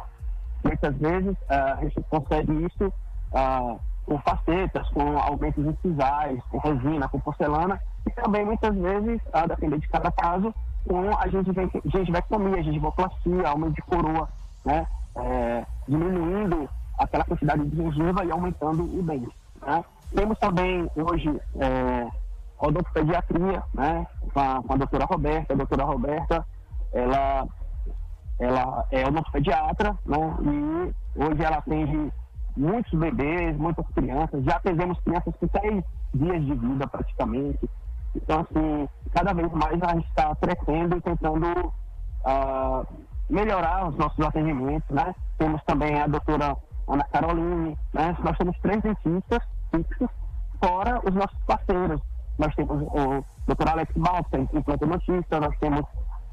muitas vezes ah, a gente consegue isso ah, com facetas, com aumentos incisais, com resina, com porcelana, e também muitas vezes, a depender de cada caso, com a gengivectomia, gengivoplastia, aumento de coroa, né? É, diminuindo aquela quantidade de gengiva e aumentando o dente. Né? Temos também hoje é, odontopediatria, né? Com a, com a doutora Roberta. A doutora Roberta, ela, ela é odontopediatra, né? E hoje ela atende muitos bebês, muitas crianças. Já atendemos crianças com seis dias de vida praticamente. Então, assim, cada vez mais a gente está crescendo e tentando uh, melhorar os nossos atendimentos, né? Temos também a doutora Ana Caroline, né? Nós temos três dentistas fixos, fora os nossos parceiros. Nós temos o doutor Alex Balsa, implantodontista, nós temos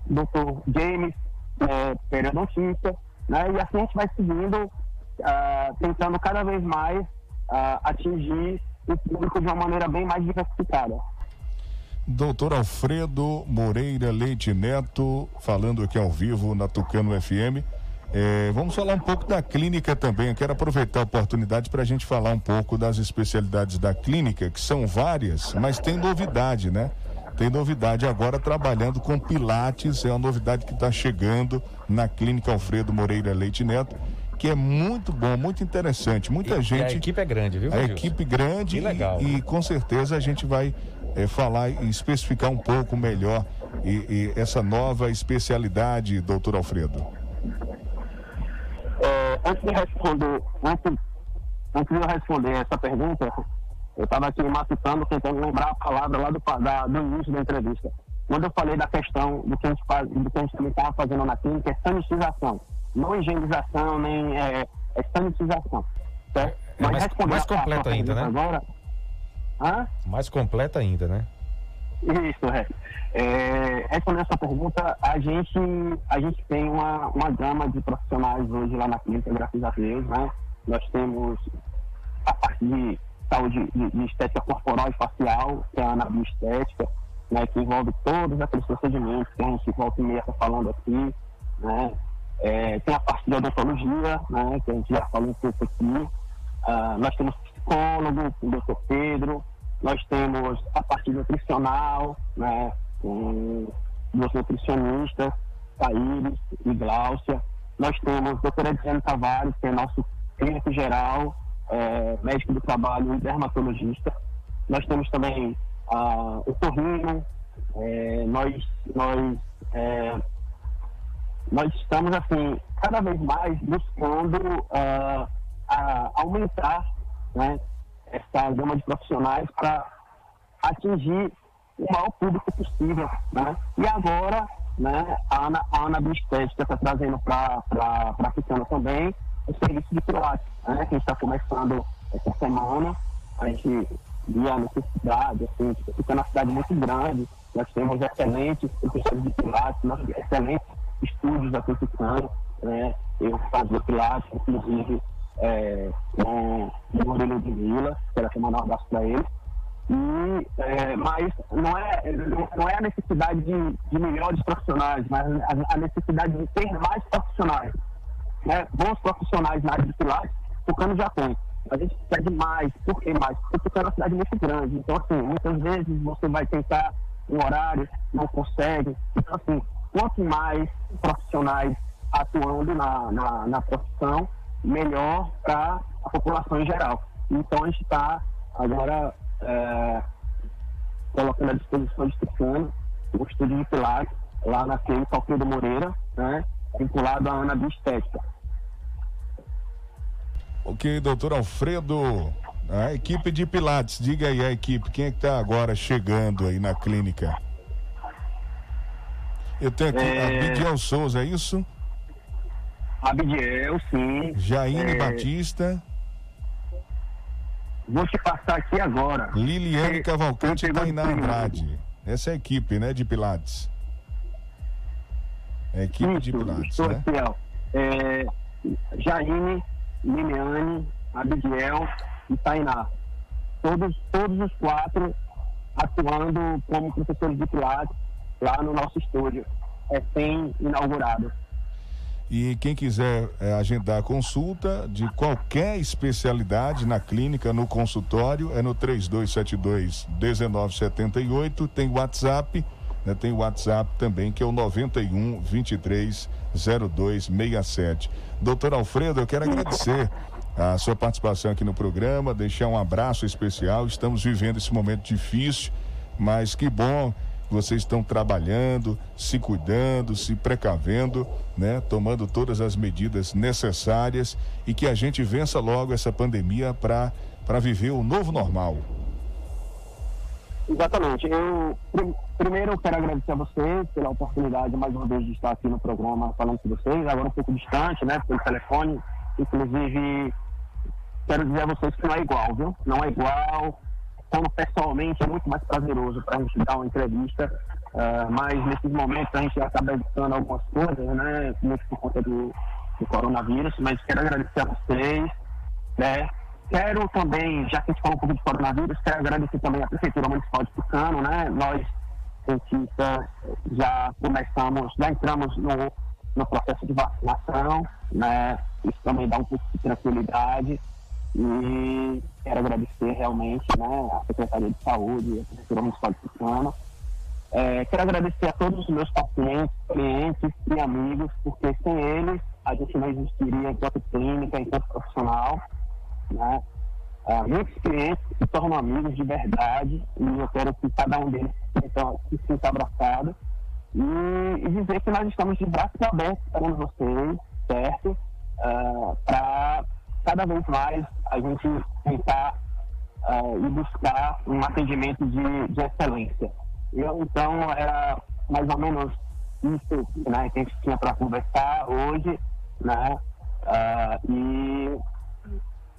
o doutor James, é, periodontista, né? E assim a gente vai seguindo, uh, tentando cada vez mais uh, atingir o público de uma maneira bem mais diversificada. Doutor Alfredo Moreira Leite Neto, falando aqui ao vivo na Tucano FM. É, vamos falar um pouco da clínica também. Eu quero aproveitar a oportunidade para a gente falar um pouco das especialidades da clínica, que são várias, mas tem novidade, né? Tem novidade agora trabalhando com Pilates, é uma novidade que está chegando na Clínica Alfredo Moreira Leite Neto, que é muito bom, muito interessante. Muita E- e gente. a equipe é grande, viu, A Gilson? equipe grande Que legal. E, e com certeza a gente vai eh, falar e especificar um pouco melhor e, e essa nova especialidade, doutor Alfredo. Antes de responder, antes, antes de eu responder essa pergunta, eu estava aqui matutando, tentando lembrar a palavra lá do, da- do início da entrevista. Quando eu falei da questão do que a gente, faz, do que a gente também estava fazendo na clínica, é sanitização. Não higienização, nem é, é sanitização. Certo? É mais- respondendo mais a sua- a completo sua ainda, né? Agora, Hã? Mais completa ainda, né? Isso, é. é respondendo essa pergunta, a gente, a gente tem uma, uma gama de profissionais hoje lá na clínica, graças a Deus, né? Nós temos a parte de saúde de, de estética corporal e facial, que é a anabioestética, né? Que envolve todos aqueles procedimentos que a gente volta e meia está falando aqui, né? É, tem a parte de odontologia, né? Que a gente já falou um pouco aqui. Ah, nós temos psicólogo, o doutor Pedro, nós temos a parte nutricional, né, com duas nutricionistas, Thaíris e Gláucia. Nós temos a doutora Edson Tavares, que é nosso clínico geral, é, médico do trabalho e dermatologista. Nós temos também ah, o Torrino, é, nós, nós, é, nós estamos, assim, cada vez mais buscando a- aumentar né, essa gama de profissionais para atingir o maior público possível. Né? E agora, né, a Ana, a Ana Biestética está trazendo para a Africana também o serviço de Pilates, né, que a gente está começando essa semana. A gente viu a necessidade, assim, fica uma cidade muito grande, nós temos excelentes professores de Pilates, nós excelentes estúdios aqui em né? Eu fazia Pilates, inclusive, é, com o Murilo de Vila, quero aqui mandar um abraço para ele. E, é, mas não é, não é a necessidade de, de melhores profissionais, mas a, a necessidade de ter mais profissionais. Né? Bons profissionais na área de Pilates, Tucano já tem. A gente precisa de mais. Por que mais? Porque Tucano é uma cidade muito grande. Então, assim, muitas vezes você vai tentar um horário, não consegue. Então, assim, quanto mais profissionais atuando na, na, na profissão, melhor para a população em geral. Então, a gente está agora é, colocando à disposição de Tucano o estúdio de Pilates lá na clínica Alfredo Moreira, né, vinculado à Ana Biestética. Ok, doutor Alfredo, a equipe de Pilates, diga aí a equipe, quem é que está agora chegando aí na clínica? Eu tenho aqui É. a Bidiel Souza, é isso? Abidiel, sim. Jaine É, Batista, Vou te passar aqui agora. Liliane É, Cavalcante e eu pegou Tainá. Andrade. Essa é a equipe, né, de Pilates. É a equipe de Isso, Pilates, estou né? aqui, ó. É, Jaine, Liliane, Abidiel e Tainá. Todos, todos os quatro atuando como professores de Pilates lá no nosso estúdio. É inaugurado. E quem quiser eh, agendar consulta de qualquer especialidade na clínica, no consultório, é no 3272-1978. Tem WhatsApp, né? tem WhatsApp também, que é o 91 23 0267. Doutor Alfredo, eu quero agradecer a sua participação aqui no programa, deixar um abraço especial. Estamos vivendo esse momento difícil, mas que bom vocês estão trabalhando, se cuidando, se precavendo, né? Tomando todas as medidas necessárias e que a gente vença logo essa pandemia para para viver o novo normal. Exatamente. Eu, prim- primeiro, eu quero agradecer a vocês pela oportunidade, mais uma vez, de estar aqui no programa falando com vocês. Agora um pouco distante, né, pelo telefone. Inclusive, quero dizer a vocês que não é igual, viu? Não é igual. Então, pessoalmente, é muito mais prazeroso para a gente dar uma entrevista. ah, mas, nesses momentos, a gente acaba evitando algumas coisas, né? Muito por conta do, do coronavírus. Mas quero agradecer a vocês, né? Quero também, já que a gente falou um pouco de coronavírus, quero agradecer também a Prefeitura Municipal de Tucano, né? Nós, cientistas, já começamos, já entramos no, no processo de vacinação, né? Isso também dá um pouco de tranquilidade e quero agradecer realmente né, a Secretaria de Saúde, a Prefeitura Municipal de Tucano. É, quero agradecer a todos os meus pacientes, clientes e amigos, porque sem eles a gente não existiria enquanto clínica, enquanto profissional. Né? Ah, muitos clientes se tornam amigos de verdade e eu quero que cada um deles sinta, se sinta abraçado e, e, dizer que nós estamos de braços abertos esperando vocês, certo? Ah, Para cada vez mais a gente tentar uh, e buscar um atendimento de, de excelência. Eu, então, era mais ou menos isso né, que a gente tinha para conversar hoje, né? Uh, e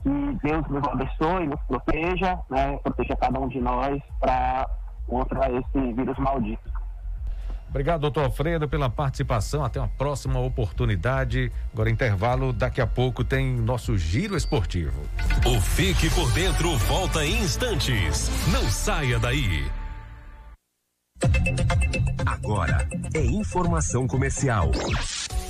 que Deus nos abençoe, nos proteja, né? Proteja cada um de nós para contra esse vírus maldito. Obrigado, doutor Alfredo, pela participação. Até uma próxima oportunidade. Agora, intervalo, daqui a pouco tem nosso giro esportivo. O Fique por Dentro volta em instantes. Não saia daí. Agora é informação comercial.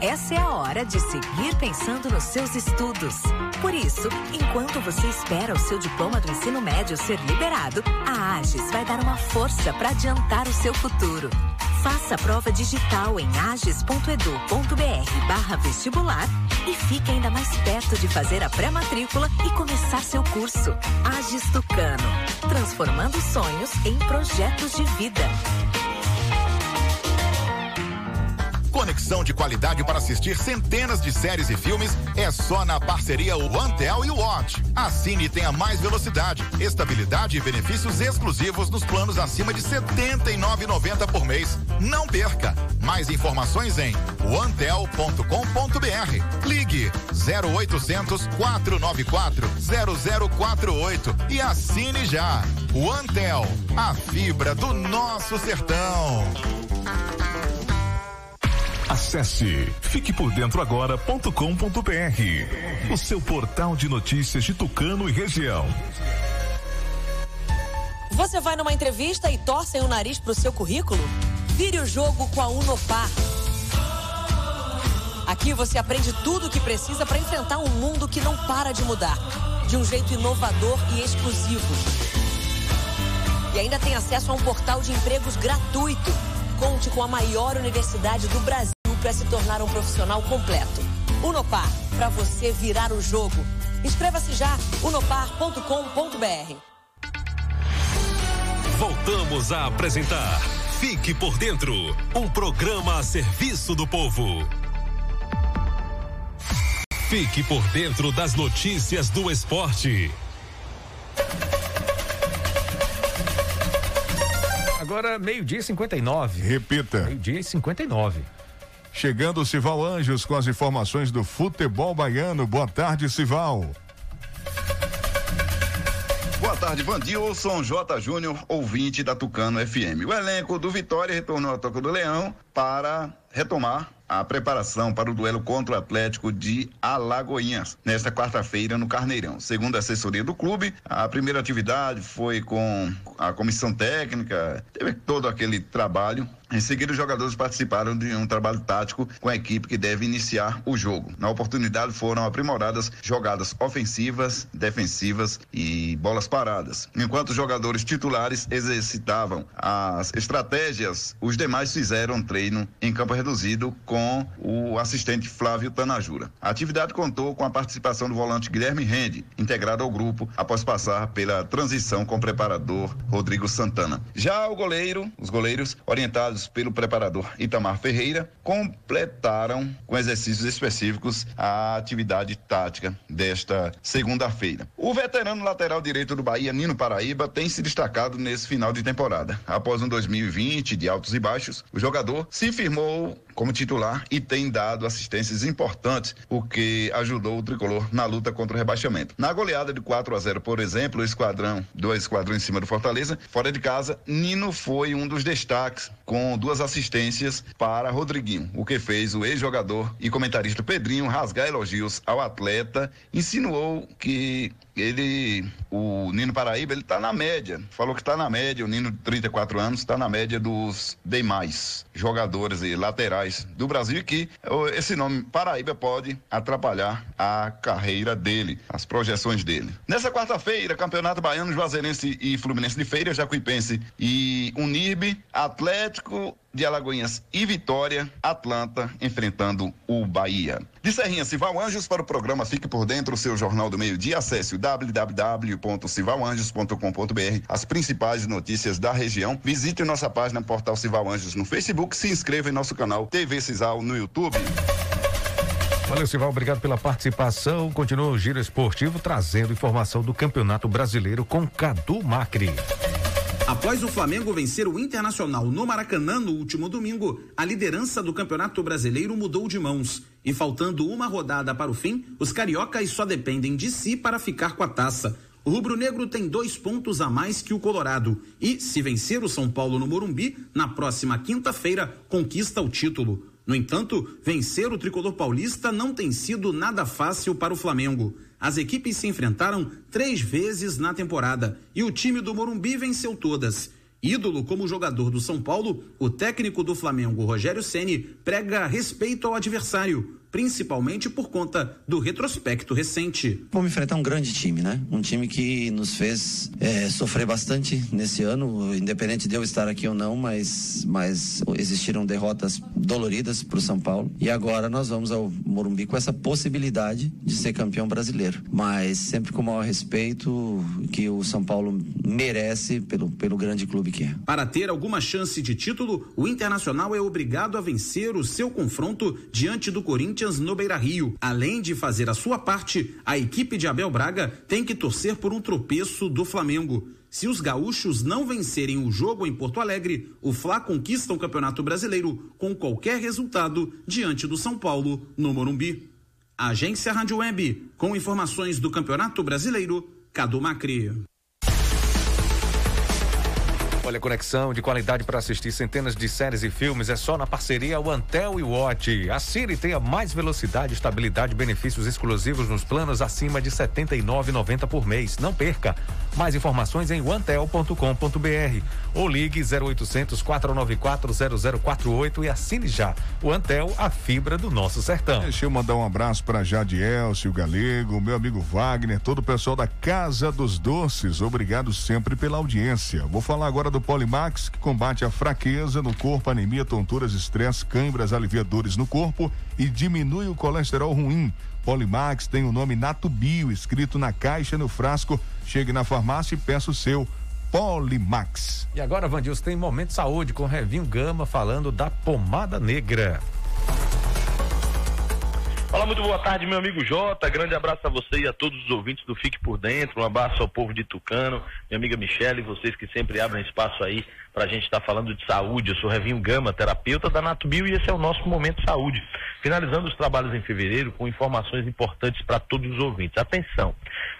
Essa é a hora de seguir pensando nos seus estudos. Por isso, enquanto você espera o seu diploma do ensino médio ser liberado, a AGES vai dar uma força para adiantar o seu futuro. Faça a prova digital em ages.edu.br barra vestibular e fique ainda mais perto de fazer a pré-matrícula e começar seu curso. Ages Tucano, transformando sonhos em projetos de vida. Conexão de qualidade para assistir centenas de séries e filmes é só na parceria OneTel e Watch. Assine e tenha mais velocidade, estabilidade e benefícios exclusivos nos planos acima de R$ 79,90 por mês. Não perca! Mais informações em onetel.com.br. Ligue 0800 494 0048 e assine já. OneTel, a fibra do nosso sertão. Acesse fiquepordentroagora.com.br, o seu portal de notícias de Tucano e região. Você vai numa entrevista e torcem o nariz pro seu currículo? Vire o jogo com a Unopar. Aqui você aprende tudo o que precisa para enfrentar um mundo que não para de mudar, de um jeito inovador e exclusivo. E ainda tem acesso a um portal de empregos gratuito. Conte com a maior universidade do Brasil para se tornar um profissional completo. Unopar, para você virar o jogo. Inscreva-se já, unopar.com.br. Voltamos a apresentar Fique por Dentro um programa a serviço do povo. Fique por dentro das notícias do esporte. Agora, meio-dia e 59. Repita. Meio-dia e 59. Chegando o Sival Anjos com as informações do futebol baiano. Boa tarde, Sival. Boa tarde, Vandilson J. Júnior, ouvinte da Tucano FM. O elenco do Vitória retornou à Toca do Leão para retomar a preparação para o duelo contra o Atlético de Alagoinhas, nesta quarta-feira no Carneirão. Segundo a assessoria do clube, a primeira atividade foi com a comissão técnica, teve todo aquele trabalho em seguida, os jogadores participaram de um trabalho tático com a equipe que deve iniciar o jogo. Na oportunidade, foram aprimoradas jogadas ofensivas, defensivas e bolas paradas. Enquanto os jogadores titulares exercitavam as estratégias, os demais fizeram treino em campo reduzido com o assistente Flávio Tanajura. A atividade contou com a participação do volante Guilherme Rende, integrado ao grupo após passar pela transição com o preparador Rodrigo Santana. Já o goleiro, os goleiros orientados pelo preparador Itamar Ferreira, completaram com exercícios específicos a atividade tática desta segunda-feira. O veterano lateral direito do Bahia, Nino Paraíba, tem se destacado nesse final de temporada. Após um 2020 de altos e baixos, o jogador se firmou como titular e tem dado assistências importantes, o que ajudou o tricolor na luta contra o rebaixamento. Na goleada de 4 a 0, por exemplo, o esquadrão, dois esquadrões em cima do Fortaleza, fora de casa, Nino foi um dos destaques com duas assistências para Rodriguinho, o que fez o ex-jogador e comentarista Pedrinho rasgar elogios ao atleta, insinuou que ele, o Nino Paraíba, ele tá na média. Falou que tá na média, o Nino de 34 anos está na média dos demais jogadores e laterais do Brasil e que esse nome Paraíba pode atrapalhar a carreira dele, as projeções dele. Nessa quarta-feira, Campeonato Baiano, Juazeirense e Fluminense de Feira, Jacuipense e Unirbe, Atlético de Alagoinhas e Vitória, Atlanta enfrentando o Bahia. De Serrinha, Cival Anjos para o programa Fique por Dentro, seu jornal do meio-dia. Acesse o www.civalanjos.com.br, as principais notícias da região. Visite nossa página Portal Cival Anjos no Facebook, se inscreva em nosso canal TV Cisal no YouTube. Valeu, Sival, obrigado pela participação. Continua o Giro Esportivo trazendo informação do Campeonato Brasileiro com Cadu Macri. Após o Flamengo vencer o Internacional no Maracanã no último domingo, a liderança do Campeonato Brasileiro mudou de mãos. E faltando uma rodada para o fim, os cariocas só dependem de si para ficar com a taça. O rubro-negro tem dois pontos a mais que o Colorado e, se vencer o São Paulo no Morumbi, na próxima quinta-feira, conquista o título. No entanto, vencer o tricolor paulista não tem sido nada fácil para o Flamengo. As equipes se enfrentaram três vezes na temporada e o time do Morumbi venceu todas. Ídolo como jogador do São Paulo, o técnico do Flamengo, Rogério Ceni, prega respeito ao adversário, principalmente por conta do retrospecto recente. Vamos enfrentar um grande time, né? Um time que nos fez é, sofrer bastante nesse ano, independente de eu estar aqui ou não, mas, mas existiram derrotas doloridas para o São Paulo. E agora nós vamos ao Morumbi com essa possibilidade de ser campeão brasileiro. Mas sempre com o maior respeito que o São Paulo merece pelo, pelo grande clube que é. Para ter alguma chance de título, o Internacional é obrigado a vencer o seu confronto diante do Corinthians Corinthians no Beira Rio. Além de fazer a sua parte, a equipe de Abel Braga tem que torcer por um tropeço do Flamengo. Se os gaúchos não vencerem o jogo em Porto Alegre, o Fla conquista o Campeonato Brasileiro com qualquer resultado diante do São Paulo no Morumbi. Agência Rádio Web, com informações do Campeonato Brasileiro, Cadu Macri. Olha, conexão de qualidade para assistir centenas de séries e filmes é só na parceria Antel e Watch. Assine e tenha mais velocidade, estabilidade e benefícios exclusivos nos planos acima de R$ 79,90 por mês. Não perca! Mais informações em antel.com.br ou ligue 0800 494 0048 e assine já. O Antel, a fibra do nosso sertão. Deixa eu mandar um abraço para Jadielcio, o Galego, meu amigo Wagner, todo o pessoal da Casa dos Doces. Obrigado sempre pela audiência. Vou falar agora do Polimax, que combate a fraqueza no corpo, anemia, tonturas, estresse, câimbras, aliviadores no corpo e diminui o colesterol ruim. Polimax tem o nome Natubio escrito na caixa no frasco. Chegue na farmácia e peça o seu. Polimax. E agora, Vandilson, tem Momento Saúde com Revinho Gama falando da pomada negra. Olá, muito boa tarde, meu amigo Jota. Grande abraço a você e a todos os ouvintes do Fique por Dentro. Um abraço ao povo de Tucano, minha amiga Michele, vocês que sempre abrem espaço aí para a gente estar tá falando de saúde. Eu sou Revinho Gama, terapeuta da Natubio e esse é o nosso Momento Saúde. Finalizando os trabalhos em fevereiro com informações importantes para todos os ouvintes. Atenção,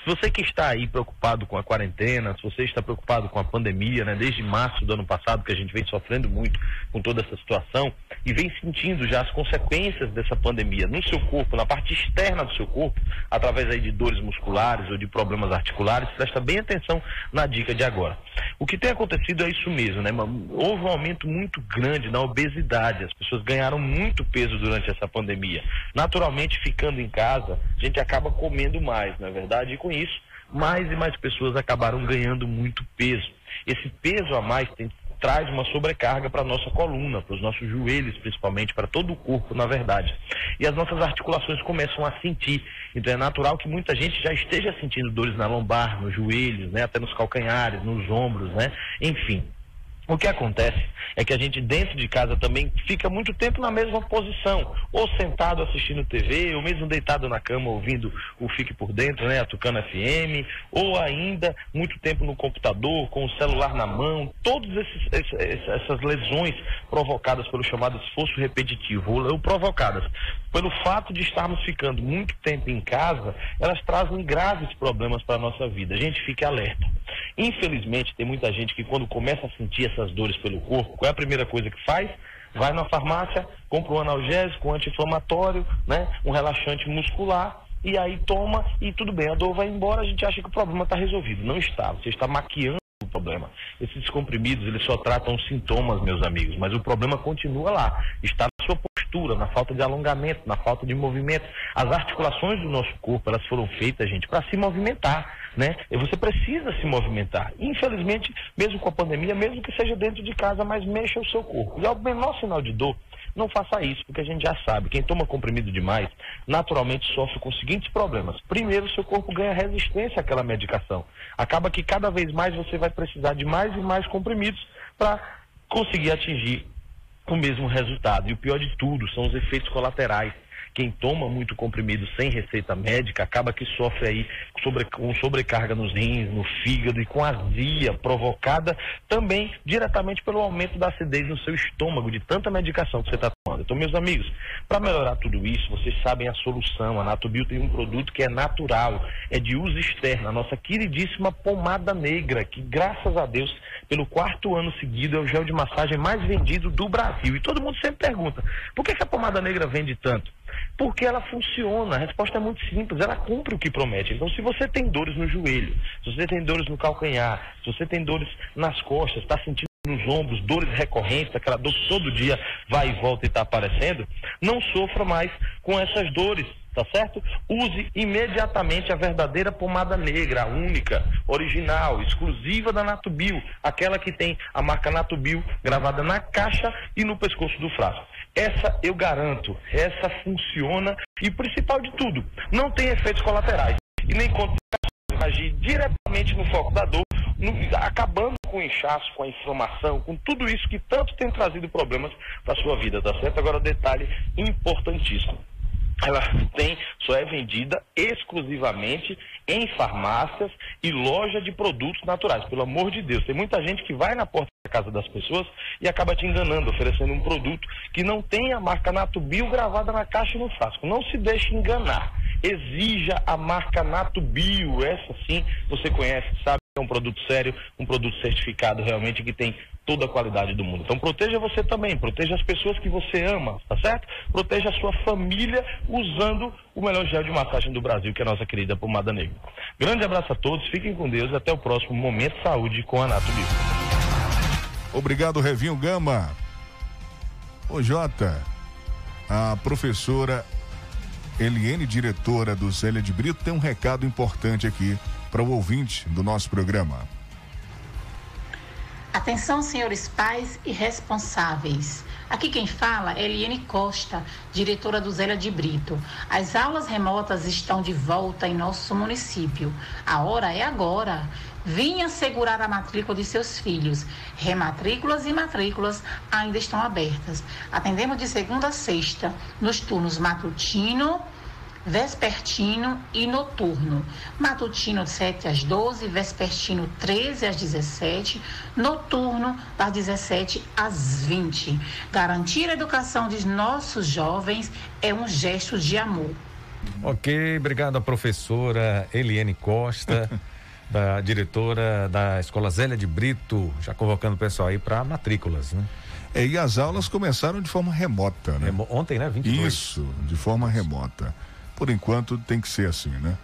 se você que está aí preocupado com a quarentena, se você está preocupado com a pandemia, né, desde março do ano passado que a gente vem sofrendo muito com toda essa situação e vem sentindo já as consequências dessa pandemia no seu corpo, na parte externa do seu corpo, através aí de dores musculares ou de problemas articulares, presta bem atenção na dica de agora. O que tem acontecido é isso mesmo, né? Houve um aumento muito grande na obesidade, as pessoas ganharam muito peso durante essa pandemia. Naturalmente, ficando em casa, a gente acaba comendo mais, não é verdade? E com isso, mais e mais pessoas acabaram ganhando muito peso. Esse peso a mais tem traz uma sobrecarga para a nossa coluna, para os nossos joelhos, principalmente, para todo o corpo, na verdade. E as nossas articulações começam a sentir. Então é natural que muita gente já esteja sentindo dores na lombar, nos joelhos, né, até nos calcanhares, nos ombros, né? Enfim, O que acontece é que a gente dentro de casa também fica muito tempo na mesma posição, ou sentado assistindo TV, ou mesmo deitado na cama ouvindo o Fique por Dentro, né, a Tucana FM, ou ainda muito tempo no computador, com o celular na mão, todas essas lesões provocadas pelo chamado esforço repetitivo, ou provocadas pelo fato de estarmos ficando muito tempo em casa, elas trazem graves problemas para a nossa vida. A gente fica alerta. Infelizmente, tem muita gente que quando começa a sentir essas dores pelo corpo, qual é a primeira coisa que faz? Vai na farmácia, compra um analgésico, um anti-inflamatório, né? um relaxante muscular e aí toma e tudo bem, a dor vai embora, a gente acha que o problema está resolvido. Não está, você está maquiando o problema. Esses comprimidos, eles só tratam sintomas, meus amigos, mas o problema continua lá, está postura, na falta de alongamento, na falta de movimento. As articulações do nosso corpo, elas foram feitas, gente, para se movimentar, né? E você precisa se movimentar. Infelizmente, mesmo com a pandemia, mesmo que seja dentro de casa, mas mexa o seu corpo. E ao menor sinal de dor, não faça isso, porque a gente já sabe, quem toma comprimido demais, naturalmente sofre com os seguintes problemas. Primeiro, seu corpo ganha resistência àquela medicação. Acaba que cada vez mais você vai precisar de mais e mais comprimidos para conseguir atingir o mesmo resultado. E o pior de tudo são os efeitos colaterais quem toma muito comprimido sem receita médica acaba que sofre aí sobre, com sobrecarga nos rins, no fígado e com azia provocada também diretamente pelo aumento da acidez no seu estômago, de tanta medicação que você está tomando. Então, meus amigos, para melhorar tudo isso, vocês sabem a solução. A Natubio tem um produto que é natural, é de uso externo, a nossa queridíssima pomada negra, que graças a Deus, pelo quarto ano seguido, é o gel de massagem mais vendido do Brasil. E todo mundo sempre pergunta, por que, que a pomada negra vende tanto? Porque ela funciona, a resposta é muito simples, ela cumpre o que promete. Então, se você tem dores no joelho, se você tem dores no calcanhar, se você tem dores nas costas, está sentindo nos ombros, dores recorrentes, aquela dor que todo dia vai e volta e está aparecendo, não sofra mais com essas dores, tá certo? Use imediatamente a verdadeira pomada negra, a única, original, exclusiva da Natubio, aquela que tem a marca Natubio gravada na caixa e no pescoço do frasco. Essa eu garanto, essa funciona e principal de tudo, não tem efeitos colaterais e nem complicações, agir diretamente no foco da dor, no, acabando com o inchaço, com a inflamação, com tudo isso que tanto tem trazido problemas para sua vida, tá certo? Agora, detalhe importantíssimo ela tem, só é vendida exclusivamente em farmácias e loja de produtos naturais. Pelo amor de Deus, tem muita gente que vai na porta da casa das pessoas e acaba te enganando, oferecendo um produto que não tem a marca Natubio gravada na caixa e no frasco. Não se deixe enganar. Exija a marca Natubio. Essa sim você conhece, sabe é um produto sério, um produto certificado realmente que tem toda a qualidade do mundo. Então proteja você também, proteja as pessoas que você ama, tá certo? Proteja a sua família usando o melhor gel de massagem do Brasil, que é a nossa querida pomada negra. Grande abraço a todos, fiquem com Deus e até o próximo Momento Saúde com a Nato Bio. Obrigado, Revinho Gama. Ô Jota, a professora Eliene, diretora do Zélia de Brito, tem um recado importante aqui para o ouvinte do nosso programa. Atenção, senhores pais e responsáveis. Aqui quem fala é Eliane Costa, diretora do Zélia de Brito. As aulas remotas estão de volta em nosso município. A hora é agora. Vinha segurar a matrícula de seus filhos. Rematrículas e matrículas ainda estão abertas. Atendemos de segunda a sexta, nos turnos matutino, vespertino e noturno. Matutino de 7 às 12, vespertino 13 às 17, noturno das 17 às 20. Garantir a educação de nossos jovens é um gesto de amor. Ok, obrigado a professora Eliane Costa. da diretora da Escola Zélia de Brito, já convocando o pessoal aí para matrículas, né? É, e as aulas começaram de forma remota, né? Remo ontem, né? 22. Isso, de forma remota por enquanto tem que ser assim, né?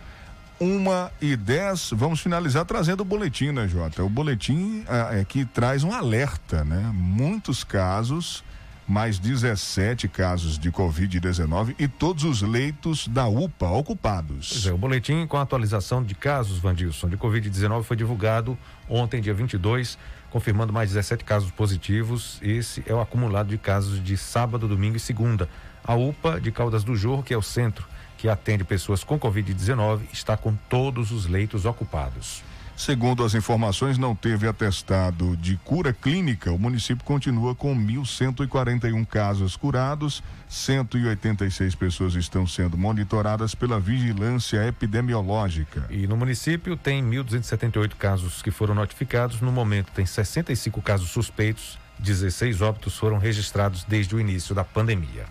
Uma e dez, vamos finalizar trazendo o boletim, né, Jota? O boletim é, é que traz um alerta, né? Muitos casos, mais 17 casos de Covid-19 e todos os leitos da UPA ocupados. Pois é, o boletim com a atualização de casos, Vandilson, de Covid-19 foi divulgado ontem, dia 22, confirmando mais 17 casos positivos. Esse é o acumulado de casos de sábado, domingo e segunda. A UPA de Caldas do Jorro, que é o centro que atende pessoas com Covid-19 está com todos os leitos ocupados. Segundo as informações, não teve atestado de cura clínica. O município continua com 1.141 casos curados, 186 pessoas estão sendo monitoradas pela vigilância epidemiológica. E no município tem 1.278 casos que foram notificados. No momento, tem 65 casos suspeitos, 16 óbitos foram registrados desde o início da pandemia.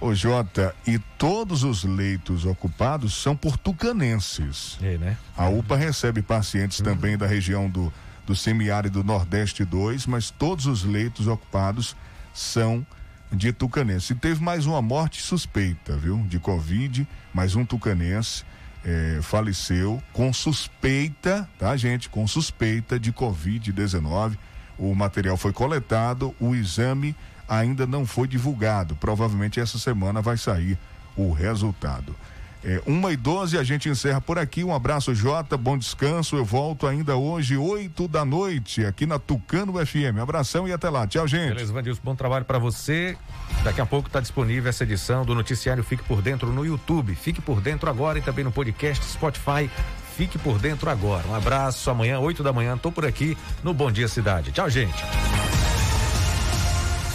Ô Jota, e todos os leitos ocupados são por tucanenses. É, né? A UPA recebe pacientes também da região do, do semiárido Nordeste 2, mas todos os leitos ocupados são de tucanense. E teve mais uma morte suspeita, viu? De Covid, mais um tucanense eh, faleceu com suspeita, tá, gente? Com suspeita de Covid-19. O material foi coletado, o exame ainda não foi divulgado. Provavelmente essa semana vai sair o resultado. É, uma e doze, a gente encerra por aqui. Um abraço, Jota. Bom descanso. Eu volto ainda hoje, oito da noite, aqui na Tucano FM. Abração e até lá. Tchau, gente. Beleza, Vandilson, bom trabalho para você. Daqui a pouco está disponível essa edição do Noticiário Fique por Dentro no YouTube. Fique por dentro agora e também no podcast Spotify. Fique por dentro agora. Um abraço. Amanhã, oito da manhã, tô por aqui no Bom Dia Cidade. Tchau, gente.